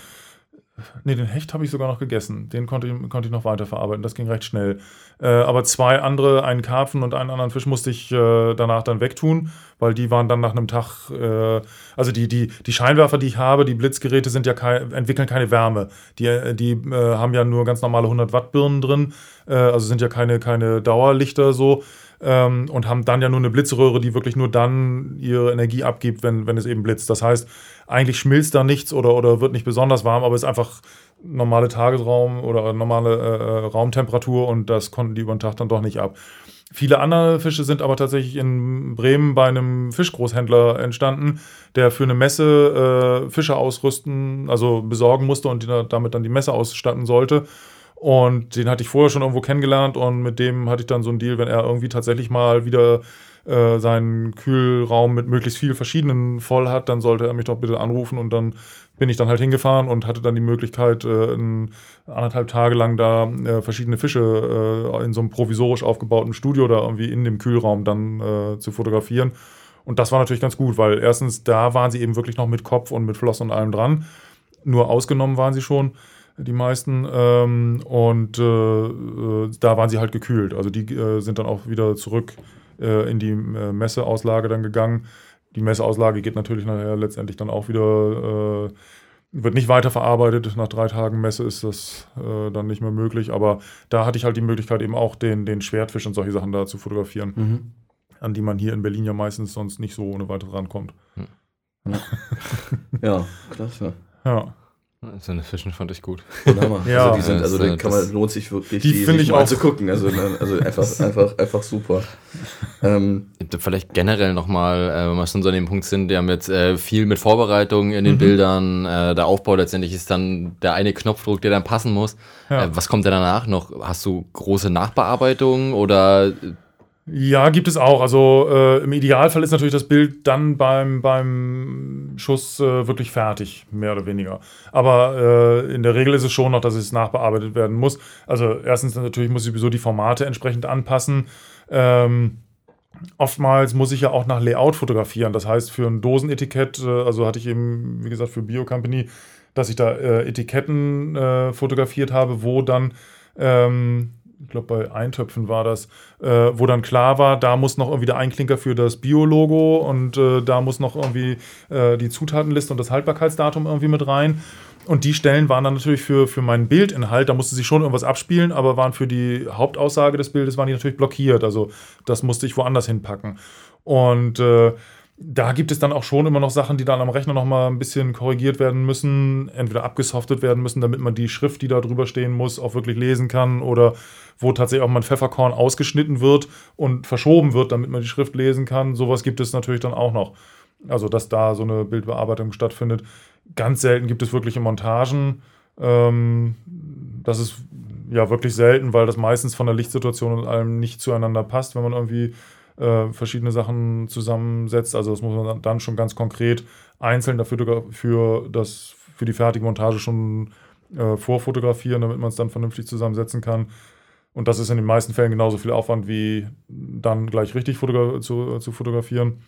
Nee, den Hecht habe ich sogar noch gegessen. Den konnte ich, konnte ich noch weiterverarbeiten. Das ging recht schnell. Äh, aber zwei andere, einen Karpfen und einen anderen Fisch, musste ich äh, danach dann wegtun, weil die waren dann nach einem Tag, äh, also die, die, die Scheinwerfer, die ich habe, die Blitzgeräte sind ja kein, entwickeln keine Wärme. Die, die äh, haben ja nur ganz normale 100 Watt Birnen drin, äh, also sind ja keine, keine Dauerlichter so. Ähm, und haben dann ja nur eine Blitzröhre, die wirklich nur dann ihre Energie abgibt, wenn, wenn es eben blitzt. Das heißt, eigentlich schmilzt da nichts oder, oder wird nicht besonders warm, aber es ist einfach normale Tagesraum oder normale äh, Raumtemperatur und das konnten die über den Tag dann doch nicht ab. Viele andere Fische sind aber tatsächlich in Bremen bei einem Fischgroßhändler entstanden, der für eine Messe äh, Fische ausrüsten, also besorgen musste und die, damit dann die Messe ausstatten sollte. Und den hatte ich vorher schon irgendwo kennengelernt und mit dem hatte ich dann so einen Deal, wenn er irgendwie tatsächlich mal wieder äh, seinen Kühlraum mit möglichst vielen verschiedenen voll hat, dann sollte er mich doch bitte anrufen und dann bin ich dann halt hingefahren und hatte dann die Möglichkeit, äh, in, anderthalb Tage lang da äh, verschiedene Fische äh, in so einem provisorisch aufgebauten Studio da irgendwie in dem Kühlraum dann äh, zu fotografieren. Und das war natürlich ganz gut, weil erstens da waren sie eben wirklich noch mit Kopf und mit Flossen und allem dran. Nur ausgenommen waren sie schon die meisten. Ähm, und äh, äh, da waren sie halt gekühlt. Also die äh, sind dann auch wieder zurück äh, in die äh, Messeauslage dann gegangen. Die Messeauslage geht natürlich nachher letztendlich dann auch wieder, äh, wird nicht weiterverarbeitet. Nach drei Tagen Messe ist das dann nicht mehr möglich. Aber da hatte ich halt die Möglichkeit, eben auch den, den Schwertfisch und solche Sachen da zu fotografieren. Mhm. An die man hier in Berlin ja meistens sonst nicht so ohne weiteres rankommt. Ja, ja [laughs] klasse. Ja. So eine Fischen fand ich gut. [laughs] ja, also die sind, also da kann man, lohnt sich wirklich, die, die finde ich auch zu gucken. Also, ne, also einfach, [laughs] einfach, einfach super. Ähm, Vielleicht generell nochmal, äh, wenn wir schon so an dem Punkt sind, die haben jetzt äh, viel mit Vorbereitung in den mhm. Bildern. Äh, der Aufbau letztendlich ist dann der eine Knopfdruck, der dann passen muss. Ja. Äh, was kommt denn danach noch? Hast du große Nachbearbeitung oder ja, gibt es auch. Also äh, im Idealfall ist natürlich das Bild dann beim, beim Schuss äh, wirklich fertig, mehr oder weniger. Aber äh, in der Regel ist es schon noch, dass es nachbearbeitet werden muss. Also erstens natürlich muss ich sowieso die Formate entsprechend anpassen. Ähm, oftmals muss ich ja auch nach Layout fotografieren. Das heißt, für ein Dosenetikett, äh, also hatte ich eben, wie gesagt, für Bio Company, dass ich da äh, Etiketten äh, fotografiert habe, wo dann ähm, ich glaube bei Eintöpfen war das, äh, wo dann klar war, da muss noch irgendwie der Einklinker für das Bio-Logo und äh, da muss noch irgendwie äh, die Zutatenliste und das Haltbarkeitsdatum irgendwie mit rein. Und die Stellen waren dann natürlich für, für meinen Bildinhalt, da musste sich schon irgendwas abspielen, aber waren für die Hauptaussage des Bildes waren die natürlich blockiert. Also das musste ich woanders hinpacken. Und äh, da gibt es dann auch schon immer noch Sachen, die dann am Rechner noch mal ein bisschen korrigiert werden müssen, entweder abgesoftet werden müssen, damit man die Schrift, die da drüber stehen muss, auch wirklich lesen kann oder wo tatsächlich auch mal ein Pfefferkorn ausgeschnitten wird und verschoben wird, damit man die Schrift lesen kann. Sowas gibt es natürlich dann auch noch. Also, dass da so eine Bildbearbeitung stattfindet. Ganz selten gibt es wirkliche Montagen. Ähm, das ist ja wirklich selten, weil das meistens von der Lichtsituation und allem nicht zueinander passt, wenn man irgendwie äh, verschiedene Sachen zusammensetzt. Also das muss man dann schon ganz konkret einzeln dafür für, das, für die fertige Montage schon äh, vorfotografieren, damit man es dann vernünftig zusammensetzen kann. Und das ist in den meisten Fällen genauso viel Aufwand wie dann gleich richtig fotogra zu, zu fotografieren.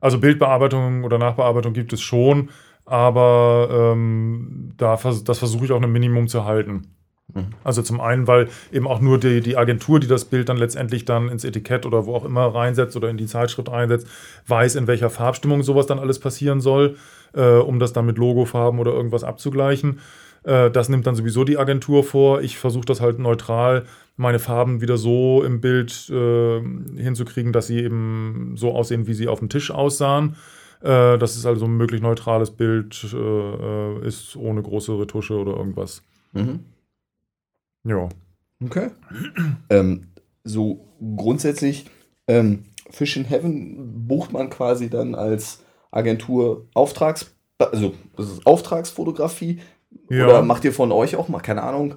Also Bildbearbeitung oder Nachbearbeitung gibt es schon, aber ähm, da, das versuche ich auch ein Minimum zu halten. Mhm. Also zum einen, weil eben auch nur die, die Agentur, die das Bild dann letztendlich dann ins Etikett oder wo auch immer reinsetzt oder in die Zeitschrift reinsetzt, weiß, in welcher Farbstimmung sowas dann alles passieren soll, äh, um das dann mit Logofarben oder irgendwas abzugleichen. Äh, das nimmt dann sowieso die Agentur vor. Ich versuche das halt neutral, meine Farben wieder so im Bild äh, hinzukriegen, dass sie eben so aussehen, wie sie auf dem Tisch aussahen. Äh, dass es also ein möglichst neutrales Bild äh, äh, ist, ohne große Retusche oder irgendwas. Mhm. Ja. Okay. ähm, so grundsätzlich, ähm, Fish in Heaven bucht man quasi dann als Agentur Auftrags, also das ist Auftragsfotografie. Ja. Oder macht ihr von euch auch mal, keine Ahnung,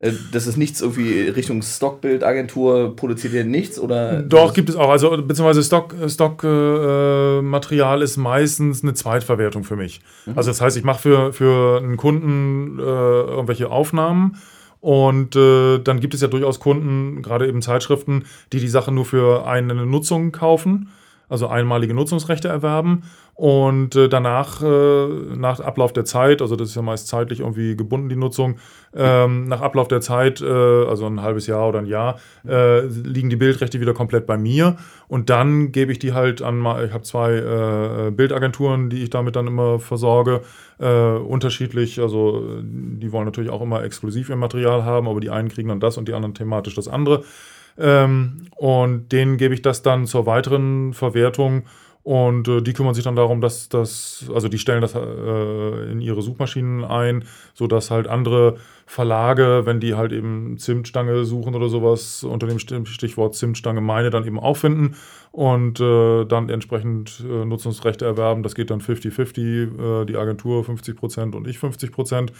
äh, das ist nichts irgendwie Richtung Stockbildagentur, produziert ihr nichts oder? Doch, gibt es auch. Also, beziehungsweise Stockmaterial Stock, äh, ist meistens eine Zweitverwertung für mich. Mhm. Also, das heißt, ich mache für, für einen Kunden äh, irgendwelche Aufnahmen und äh, dann gibt es ja durchaus Kunden, gerade eben Zeitschriften, die die Sache nur für eine Nutzung kaufen, also einmalige Nutzungsrechte erwerben und äh, danach, äh, nach Ablauf der Zeit, also das ist ja meist zeitlich irgendwie gebunden, die Nutzung, ähm, nach Ablauf der Zeit, äh, also ein halbes Jahr oder ein Jahr, liegen die Bildrechte wieder komplett bei mir. Und dann gebe ich die halt an, ich habe zwei Bildagenturen, die ich damit dann immer versorge, unterschiedlich. Also die wollen natürlich auch immer exklusiv ihr Material haben, aber die einen kriegen dann das und die anderen thematisch das andere. Ähm, und denen gebe ich das dann zur weiteren Verwertung und äh, die kümmern sich dann darum, dass das, also die stellen das äh, in ihre Suchmaschinen ein, sodass halt andere Verlage, wenn die halt eben Zimtstange suchen oder sowas, unter dem Stichwort Zimtstange meine dann eben auch finden und äh, dann entsprechend äh, Nutzungsrechte erwerben. Das geht dann 50-50, äh, die Agentur 50% und ich 50%.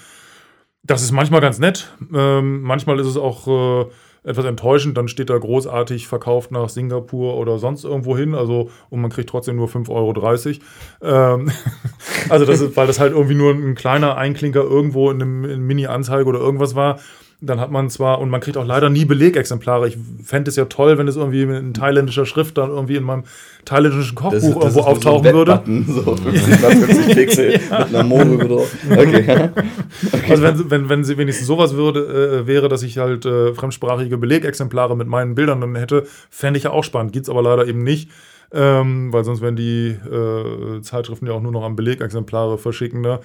Das ist manchmal ganz nett. Ähm, manchmal ist es auch äh, etwas enttäuschend. Dann steht da großartig verkauft nach Singapur oder sonst irgendwo hin. Also, und man kriegt trotzdem nur 5,30 Euro. Ähm, [laughs] also, das ist, weil das halt irgendwie nur ein kleiner Einklinker irgendwo in einem Mini-Anzeige oder irgendwas war dann hat man zwar, und man kriegt auch leider nie Belegexemplare. Ich fände es ja toll, wenn es irgendwie in thailändischer Schrift dann irgendwie in meinem thailändischen Kochbuch das, das irgendwo auftauchen so würde. So 50 mal 50 Pixel ja. mit einer Mohrrübe drauf. Okay. [laughs] okay. Also wenn, wenn, wenn sie wenigstens sowas würde, äh, wäre, dass ich halt äh, fremdsprachige Belegexemplare mit meinen Bildern dann hätte, fände ich ja auch spannend. Gibt es aber leider eben nicht ähm, weil sonst werden die äh, Zeitschriften ja auch nur noch an Belegexemplare verschicken. Ne?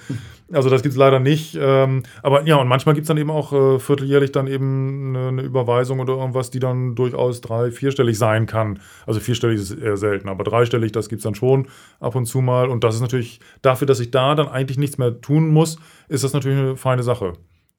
Also das gibt es leider nicht. Ähm, aber ja, und manchmal gibt es dann eben auch äh, vierteljährlich dann eben eine, eine, Überweisung oder irgendwas, die dann durchaus drei-, vierstellig sein kann. Also vierstellig ist eher selten, aber dreistellig, das gibt es dann schon ab und zu mal. Und das ist natürlich dafür, dass ich da dann eigentlich nichts mehr tun muss, ist das natürlich eine feine Sache.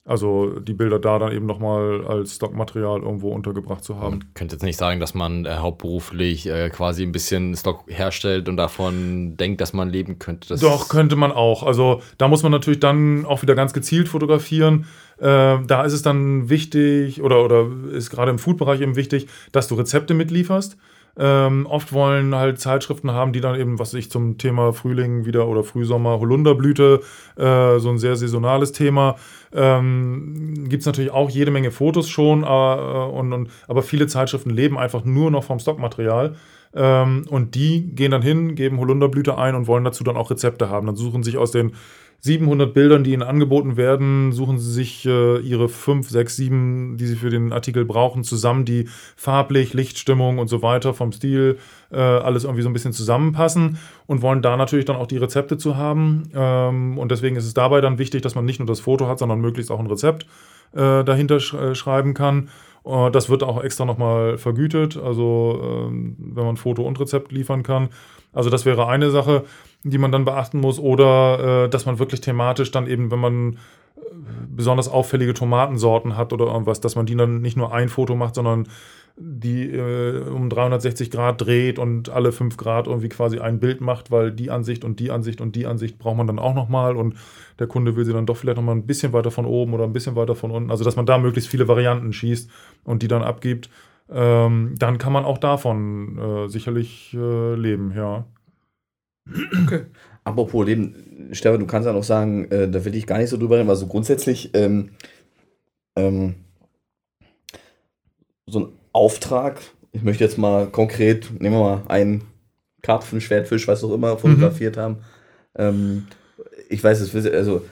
Also die Bilder da dann eben nochmal als Stockmaterial irgendwo untergebracht zu haben. Man könnte jetzt nicht sagen, dass man äh, hauptberuflich äh, quasi ein bisschen Stock herstellt und davon denkt, dass man leben könnte. Das Doch, könnte man auch. Also da muss man natürlich dann auch wieder ganz gezielt fotografieren. Äh, da ist es dann wichtig oder, oder ist gerade im Food-Bereich eben wichtig, dass du Rezepte mitlieferst. Ähm, oft wollen halt Zeitschriften haben, die dann eben, was ich zum Thema Frühling wieder oder Frühsommer, Holunderblüte, äh, so ein sehr saisonales Thema. Ähm, Gibt es natürlich auch jede Menge Fotos schon, äh, und, und, aber viele Zeitschriften leben einfach nur noch vom Stockmaterial. Ähm, und die gehen dann hin, geben Holunderblüte ein und wollen dazu dann auch Rezepte haben. Dann suchen sich aus den 700 Bildern, die ihnen angeboten werden, suchen sie sich äh, ihre 5, 6, 7, die sie für den Artikel brauchen, zusammen, die farblich, Lichtstimmung und so weiter vom Stil äh, alles irgendwie so ein bisschen zusammenpassen und wollen da natürlich dann auch die Rezepte zu haben. Ähm, und deswegen ist es dabei dann wichtig, dass man nicht nur das Foto hat, sondern möglichst auch ein Rezept äh, dahinter sch äh, schreiben kann. Äh, das wird auch extra nochmal vergütet, also ähm, wenn man Foto und Rezept liefern kann. Also das wäre eine Sache die man dann beachten muss, oder äh, dass man wirklich thematisch dann eben, wenn man äh, besonders auffällige Tomatensorten hat oder irgendwas, dass man die dann nicht nur ein Foto macht, sondern die äh, um 360 Grad dreht und alle 5 Grad irgendwie quasi ein Bild macht, weil die Ansicht und die Ansicht und die Ansicht braucht man dann auch nochmal und der Kunde will sie dann doch vielleicht nochmal ein bisschen weiter von oben oder ein bisschen weiter von unten. Also dass man da möglichst viele Varianten schießt und die dann abgibt. Ähm, dann kann man auch davon äh, sicherlich äh, leben, ja. Okay. Apropos Leben, Stefan, du kannst ja noch sagen, äh, da will ich gar nicht so drüber reden, weil so grundsätzlich ähm, ähm, so ein Auftrag, ich möchte jetzt mal konkret, nehmen wir mal einen Karpfen, Schwertfisch, was auch immer, fotografiert mhm. haben. Ähm, ich weiß es, also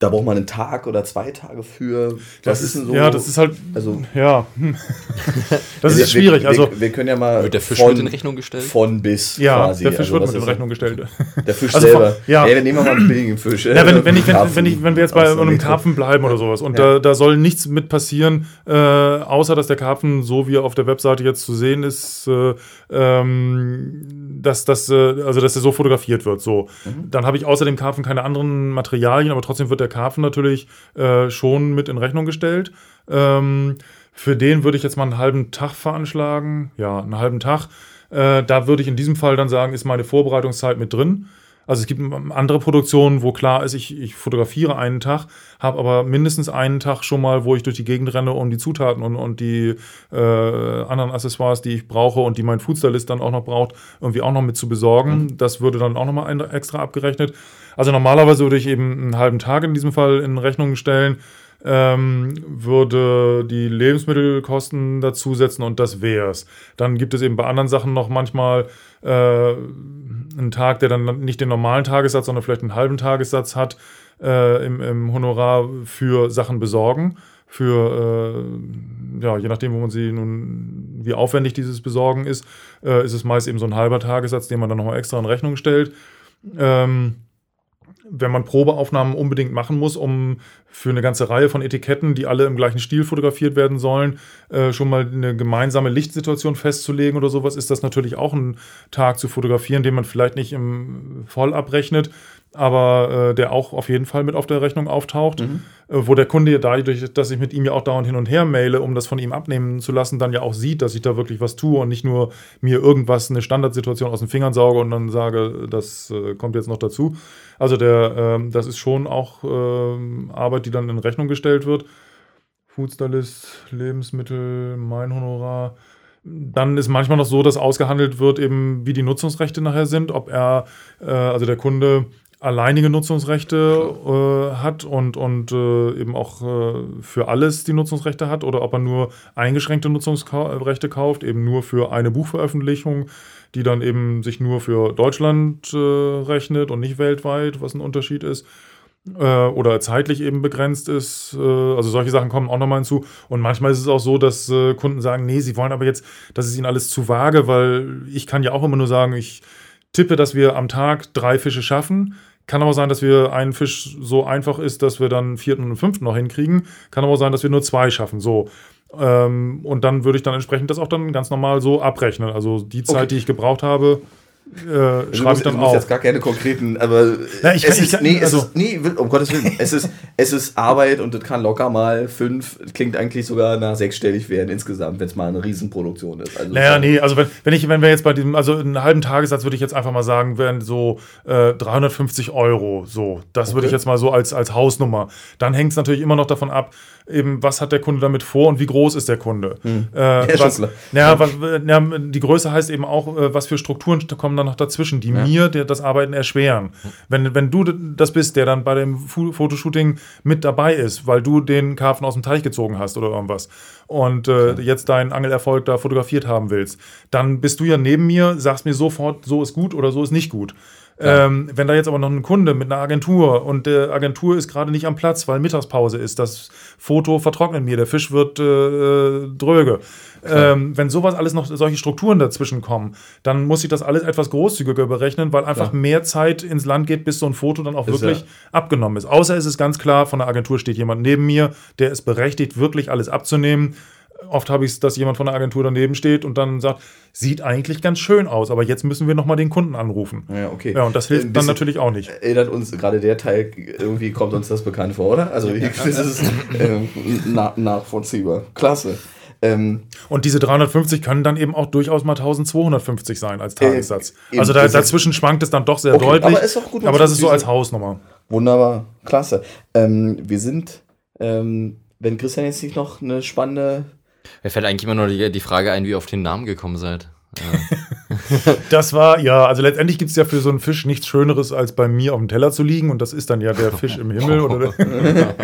da braucht man einen Tag oder zwei Tage für. Was ist denn so? Ja, das ist halt. Also, ja. [laughs] das ist schwierig. Wir, also, wir, können ja mal. Wird der Fisch von, mit in Rechnung gestellt? Von bis. Ja, quasi. der Fisch also, wird mit in Rechnung gestellt. Der [laughs] Fisch also selber. Ja. Hey, wir nehmen mal einen billigen Fisch. Ja, wenn, wenn, ich, wenn, wenn, ich, wenn wir jetzt bei einem Karpfen bleiben oder sowas und ja. da, da soll nichts mit passieren, äh, außer dass der Karpfen, so wie er auf der Webseite jetzt zu sehen ist, äh, ähm, dass, dass, äh, also dass er so fotografiert wird. So. Mhm. Dann habe ich außer dem Karpfen keine anderen Materialien, aber trotzdem wird der Karpfen natürlich äh, schon mit in Rechnung gestellt. Ähm, für den würde ich jetzt mal einen halben Tag veranschlagen. Ja, einen halben Tag. Äh, da würde ich in diesem Fall dann sagen, ist meine Vorbereitungszeit mit drin. Also es gibt andere Produktionen, wo klar ist, ich, ich fotografiere einen Tag, habe aber mindestens einen Tag schon mal, wo ich durch die Gegend renne, um die Zutaten und, und die äh, anderen Accessoires, die ich brauche und die mein Foodstylist dann auch noch braucht, irgendwie auch noch mit zu besorgen. Mhm. Das würde dann auch nochmal extra abgerechnet. Also normalerweise würde ich eben einen halben Tag in diesem Fall in Rechnung stellen. Ähm, würde die Lebensmittelkosten dazusetzen und das wäre es. Dann gibt es eben bei anderen Sachen noch manchmal äh, einen Tag, der dann nicht den normalen Tagessatz, sondern vielleicht einen halben Tagessatz hat äh, im, im, Honorar für Sachen besorgen. Für, äh, ja, je nachdem, wo man sie nun, wie aufwendig dieses Besorgen ist, äh, ist es meist eben so ein halber Tagessatz, den man dann nochmal extra in Rechnung stellt. Ähm, wenn man Probeaufnahmen unbedingt machen muss, um für eine ganze Reihe von Etiketten, die alle im gleichen Stil fotografiert werden sollen, äh, schon mal eine gemeinsame Lichtsituation festzulegen oder sowas, ist das natürlich auch ein Tag zu fotografieren, den man vielleicht nicht im Voll abrechnet, aber äh, der auch auf jeden Fall mit auf der Rechnung auftaucht, Mhm. äh, wo der Kunde ja dadurch, dass ich mit ihm ja auch dauernd hin und her maile, um das von ihm abnehmen zu lassen, dann ja auch sieht, dass ich da wirklich was tue und nicht nur mir irgendwas, eine Standardsituation aus den Fingern sauge und dann sage, das äh, kommt jetzt noch dazu. Also der, ähm, das ist schon auch ähm, Arbeit, die dann in Rechnung gestellt wird. Foodstylist, Lebensmittel, mein Honorar. Dann ist manchmal noch so, dass ausgehandelt wird, eben wie die Nutzungsrechte nachher sind, ob er, äh, also der Kunde, alleinige Nutzungsrechte äh, hat und, und äh, eben auch äh, für alles die Nutzungsrechte hat oder ob er nur eingeschränkte Nutzungsrechte kauft, eben nur für eine Buchveröffentlichung, die dann eben sich nur für Deutschland äh, rechnet und nicht weltweit, was ein Unterschied ist äh, oder zeitlich eben begrenzt ist. Äh, also solche Sachen kommen auch nochmal hinzu. Und manchmal ist es auch so, dass Kunden sagen, nee, sie wollen aber jetzt, das ist ihnen alles zu vage, weil ich kann ja auch immer nur sagen, ich tippe, dass wir am Tag drei Fische schaffen. Kann aber sein, dass wir einen Fisch so einfach ist, dass wir dann vierten und fünften noch hinkriegen. Kann aber sein, dass wir nur zwei schaffen. So. Ähm, und dann würde ich dann entsprechend das auch dann ganz normal so abrechnen. Also die Zeit, Okay. die ich gebraucht habe, äh, Du schreibe musst, ich dann musst auf. jetzt gar keine konkreten, aber Ja, ich es kann- ist, ich nee, es also- ist, nee, um Gottes Willen, es ist, es ist Arbeit und das kann locker mal fünf, klingt eigentlich sogar nach sechsstellig werden insgesamt, wenn es mal eine Riesenproduktion ist. Also Naja, nee, also wenn, wenn ich, wenn wir jetzt bei diesem, also einen halben Tagessatz würde ich jetzt einfach mal sagen, wären so äh, 350 Euro. So, das würde ich Okay. jetzt mal so als, als Hausnummer. Dann hängt es natürlich immer noch davon ab, eben, was hat der Kunde damit vor und wie groß ist der Kunde. Äh, [laughs] ist schon was, ja, was, ja, die Größe heißt eben auch, äh, was für Strukturen kommen dann noch dazwischen, die mir der, das Arbeiten erschweren. Wenn, wenn du das bist, der dann bei dem Fotoshooting mit dabei ist, weil du den Karpfen aus dem Teich gezogen hast oder irgendwas und äh, jetzt deinen Angelerfolg da fotografiert haben willst, dann bist du ja neben mir, sagst mir sofort, so ist gut oder so ist nicht gut. Ähm, wenn da jetzt aber noch ein Kunde mit einer Agentur und der Agentur ist gerade nicht am Platz, weil Mittagspause ist, das Foto vertrocknet mir, der Fisch wird äh, dröge. Ähm, wenn sowas alles noch, solche Strukturen dazwischen kommen, dann muss ich das alles etwas großzügiger berechnen, weil einfach Klar. mehr Zeit ins Land geht, bis so ein Foto dann auch Ist wirklich ja- abgenommen ist. Außer es ist ganz klar, von der Agentur steht jemand neben mir, der ist berechtigt, wirklich alles abzunehmen. Oft habe ich es, dass jemand von der Agentur daneben steht und dann sagt, sieht eigentlich ganz schön aus, aber jetzt müssen wir nochmal den Kunden anrufen. Ja, okay. Ja, und das hilft Ein dann natürlich auch nicht. Erinnert uns gerade der Teil, irgendwie kommt uns das bekannt vor, oder? Also, [laughs] das ist ähm, na, nachvollziehbar. Klasse. Ähm, Und diese 350 können dann eben auch durchaus mal 1250 sein als Tagessatz. eben, also da, dazwischen schwankt es dann doch sehr Okay, deutlich. aber ist auch gut, aber das ist so als Hausnummer. wunderbar. Klasse. Ähm, wir sind, ähm, wenn Christian jetzt nicht noch eine spannende Mir fällt eigentlich immer nur die, die Frage ein, wie ihr auf den Namen gekommen seid. Äh, [laughs] Das war, ja, also letztendlich gibt es ja für so einen Fisch nichts Schöneres, als bei mir auf dem Teller zu liegen. Und das ist dann ja der Fisch im Himmel. Oder [laughs]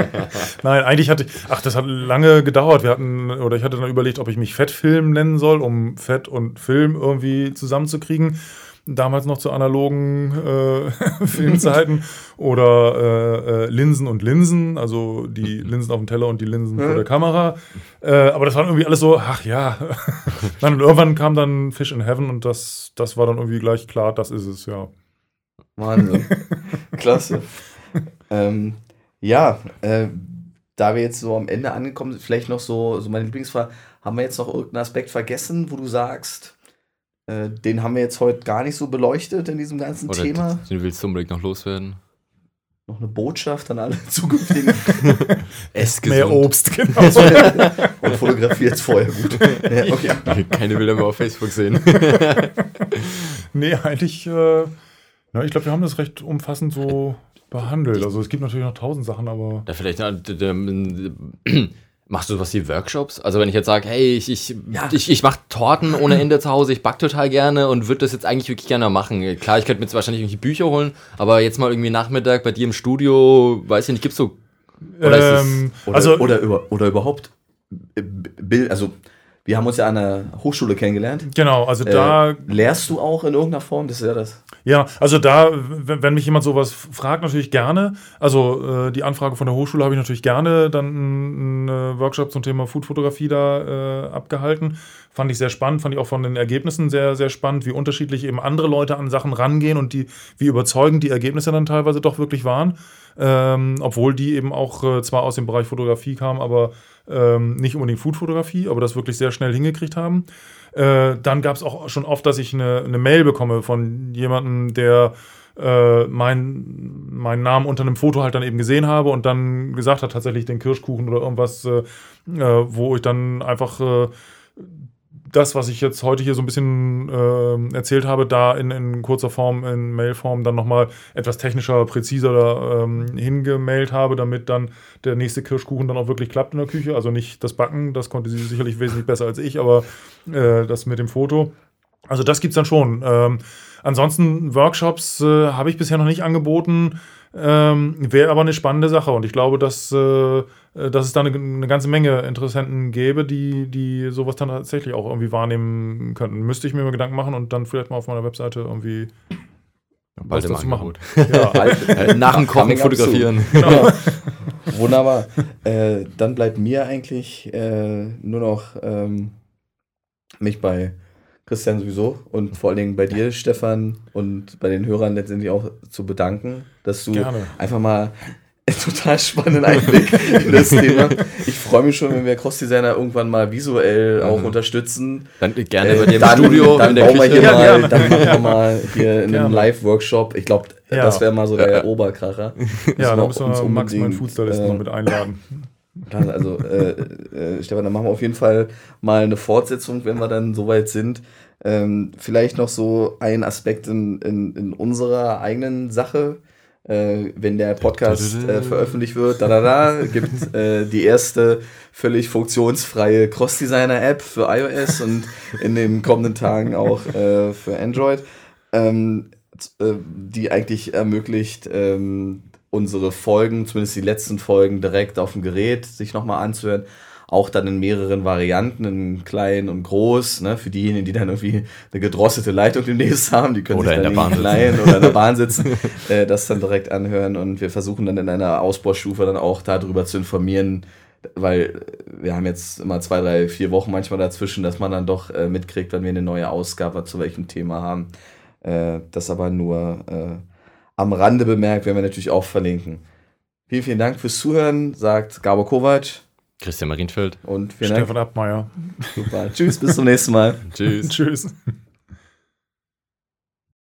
Nein, eigentlich hatte ich, ach, das hat lange gedauert. Wir hatten, oder ich hatte dann überlegt, ob ich mich Fettfilm nennen soll, um Fett und Film irgendwie zusammenzukriegen. Damals noch zu analogen äh, [laughs] Filmzeiten. Oder äh, äh, Linsen und Linsen, also die Linsen auf dem Teller und die Linsen vor der Kamera. Äh, aber das war irgendwie alles so, ach ja. [laughs] Dann und irgendwann kam dann Fish in Heaven und das, das war dann irgendwie gleich klar, das ist es, ja. Wahnsinn. [laughs] Klasse. ähm, ja, äh, da wir jetzt so am Ende angekommen sind, vielleicht noch so, so meine Lieblingsfrage, haben wir jetzt noch irgendeinen Aspekt vergessen, wo du sagst, äh, den haben wir jetzt heute gar nicht so beleuchtet in diesem ganzen oder Thema? den willst du unbedingt noch loswerden? Noch eine Botschaft an alle [laughs] zukünftigen [laughs] Es Mehr Obst, genau. und fotografiert es vorher gut. Ja, okay. Keine Bilder mehr auf Facebook sehen. [laughs] nee, eigentlich, äh, na, ich glaube, wir haben das recht umfassend so behandelt. Also es gibt natürlich noch tausend Sachen, aber. Da vielleicht äh, d- d- [clears throat] machst du sowas wie Workshops? Also wenn ich jetzt sage, hey, ich, ich, Ja. ich, ich mache Torten ohne Ende zu Hause, ich back total gerne und würde das jetzt eigentlich wirklich gerne machen. Klar, ich könnte mir jetzt wahrscheinlich irgendwie Bücher holen, aber jetzt mal irgendwie Nachmittag bei dir im Studio, weiß ich nicht, gibt's so. Oder ist es- Ähm, Oder, also, oder, über, oder überhaupt äh, Bild, also wir haben uns ja an der Hochschule kennengelernt. Genau, also da. Äh, lehrst du auch in irgendeiner Form? Das ist ja das. Ja, also da, wenn, mich jemand sowas fragt, natürlich gerne. Also äh, die Anfrage von der Hochschule habe ich natürlich gerne dann einen Workshop zum Thema Foodfotografie da äh, abgehalten. Fand ich sehr spannend, fand ich auch von den Ergebnissen sehr, sehr spannend, wie unterschiedlich eben andere Leute an Sachen rangehen und die, wie überzeugend die Ergebnisse dann teilweise doch wirklich waren. Ähm, obwohl die eben auch äh, zwar aus dem Bereich Fotografie kamen, aber ähm, nicht unbedingt Foodfotografie, aber das wirklich sehr schnell hingekriegt haben. Äh, dann gab es auch schon oft, dass ich eine, eine Mail bekomme von jemandem, der äh, mein, meinen Namen unter einem Foto halt dann eben gesehen habe und dann gesagt hat, tatsächlich den Kirschkuchen oder irgendwas, äh, äh wo ich dann einfach äh, das, was ich jetzt heute hier so ein bisschen äh, erzählt habe, da in, in, kurzer Form, in Mailform dann nochmal etwas technischer, präziser ähm, hingemailt habe, damit dann der nächste Kirschkuchen dann auch wirklich klappt in der Küche. Also nicht das Backen, das konnte sie sicherlich wesentlich besser als ich, aber äh, das mit dem Foto. Also das gibt es dann schon. Ähm, ansonsten Workshops äh, habe ich bisher noch nicht angeboten. Ähm, Wäre aber eine spannende Sache und ich glaube, dass, äh, dass es da eine, eine, ganze Menge Interessenten gäbe, die, die sowas dann tatsächlich auch irgendwie wahrnehmen könnten. Müsste ich mir mal Gedanken machen und dann vielleicht mal auf meiner Webseite irgendwie Bald was dazu machen. Ja, [laughs] halt, nach dem Kochen fotografieren. Genau. [laughs] Wunderbar. Äh, dann bleibt mir eigentlich äh, nur noch ähm, mich bei Christian sowieso und vor allen Dingen bei dir, Stefan, und bei den Hörern letztendlich auch zu bedanken, dass du Gerne. einfach mal [laughs] einen total spannenden Einblick in das Thema. Ich freue mich schon, wenn wir Cross-Designer irgendwann mal visuell auch mhm. unterstützen. Dann gerne äh, bei dir im dann, Studio. Dann, bauen wir hier ja, mal, gerne. dann machen wir mal hier in einem Live-Workshop. Ich glaube, ja. das wäre mal so der Oberkracher. Ja, da müssen wir Max, meinen Foodstylisten, äh, noch mit einladen. Also, äh, äh, Stefan, dann machen wir auf jeden Fall mal eine Fortsetzung, wenn wir dann soweit sind. Ähm, vielleicht noch so ein Aspekt in, in, in unserer eigenen Sache. Äh, wenn der Podcast äh, veröffentlicht wird, da da da, gibt äh, die erste völlig funktionsfreie Cross-Designer-App für iOS und in den kommenden Tagen auch äh, für Android, ähm, äh, die eigentlich ermöglicht, ähm, unsere Folgen, zumindest die letzten Folgen, direkt auf dem Gerät sich nochmal anzuhören. Auch dann in mehreren Varianten, in klein und groß, ne, für diejenigen, die dann irgendwie eine gedrosselte Leitung demnächst haben, die können oder sich dann in, in klein oder in der Bahn [laughs] sitzen, äh, das dann direkt anhören und wir versuchen dann in einer Ausbaustufe dann auch darüber zu informieren, weil wir haben jetzt immer zwei, drei, vier Wochen manchmal dazwischen, dass man dann doch äh, mitkriegt, wenn wir eine neue Ausgabe zu welchem Thema haben. Äh, das aber nur äh, am Rande bemerkt, werden wir natürlich auch verlinken. Vielen, vielen Dank fürs Zuhören, sagt Gabor Kovac. Christian Marienfeld. Und Stefan Dank. Abmeier. Super. Tschüss, bis zum nächsten Mal. [laughs] Tschüss. Tschüss.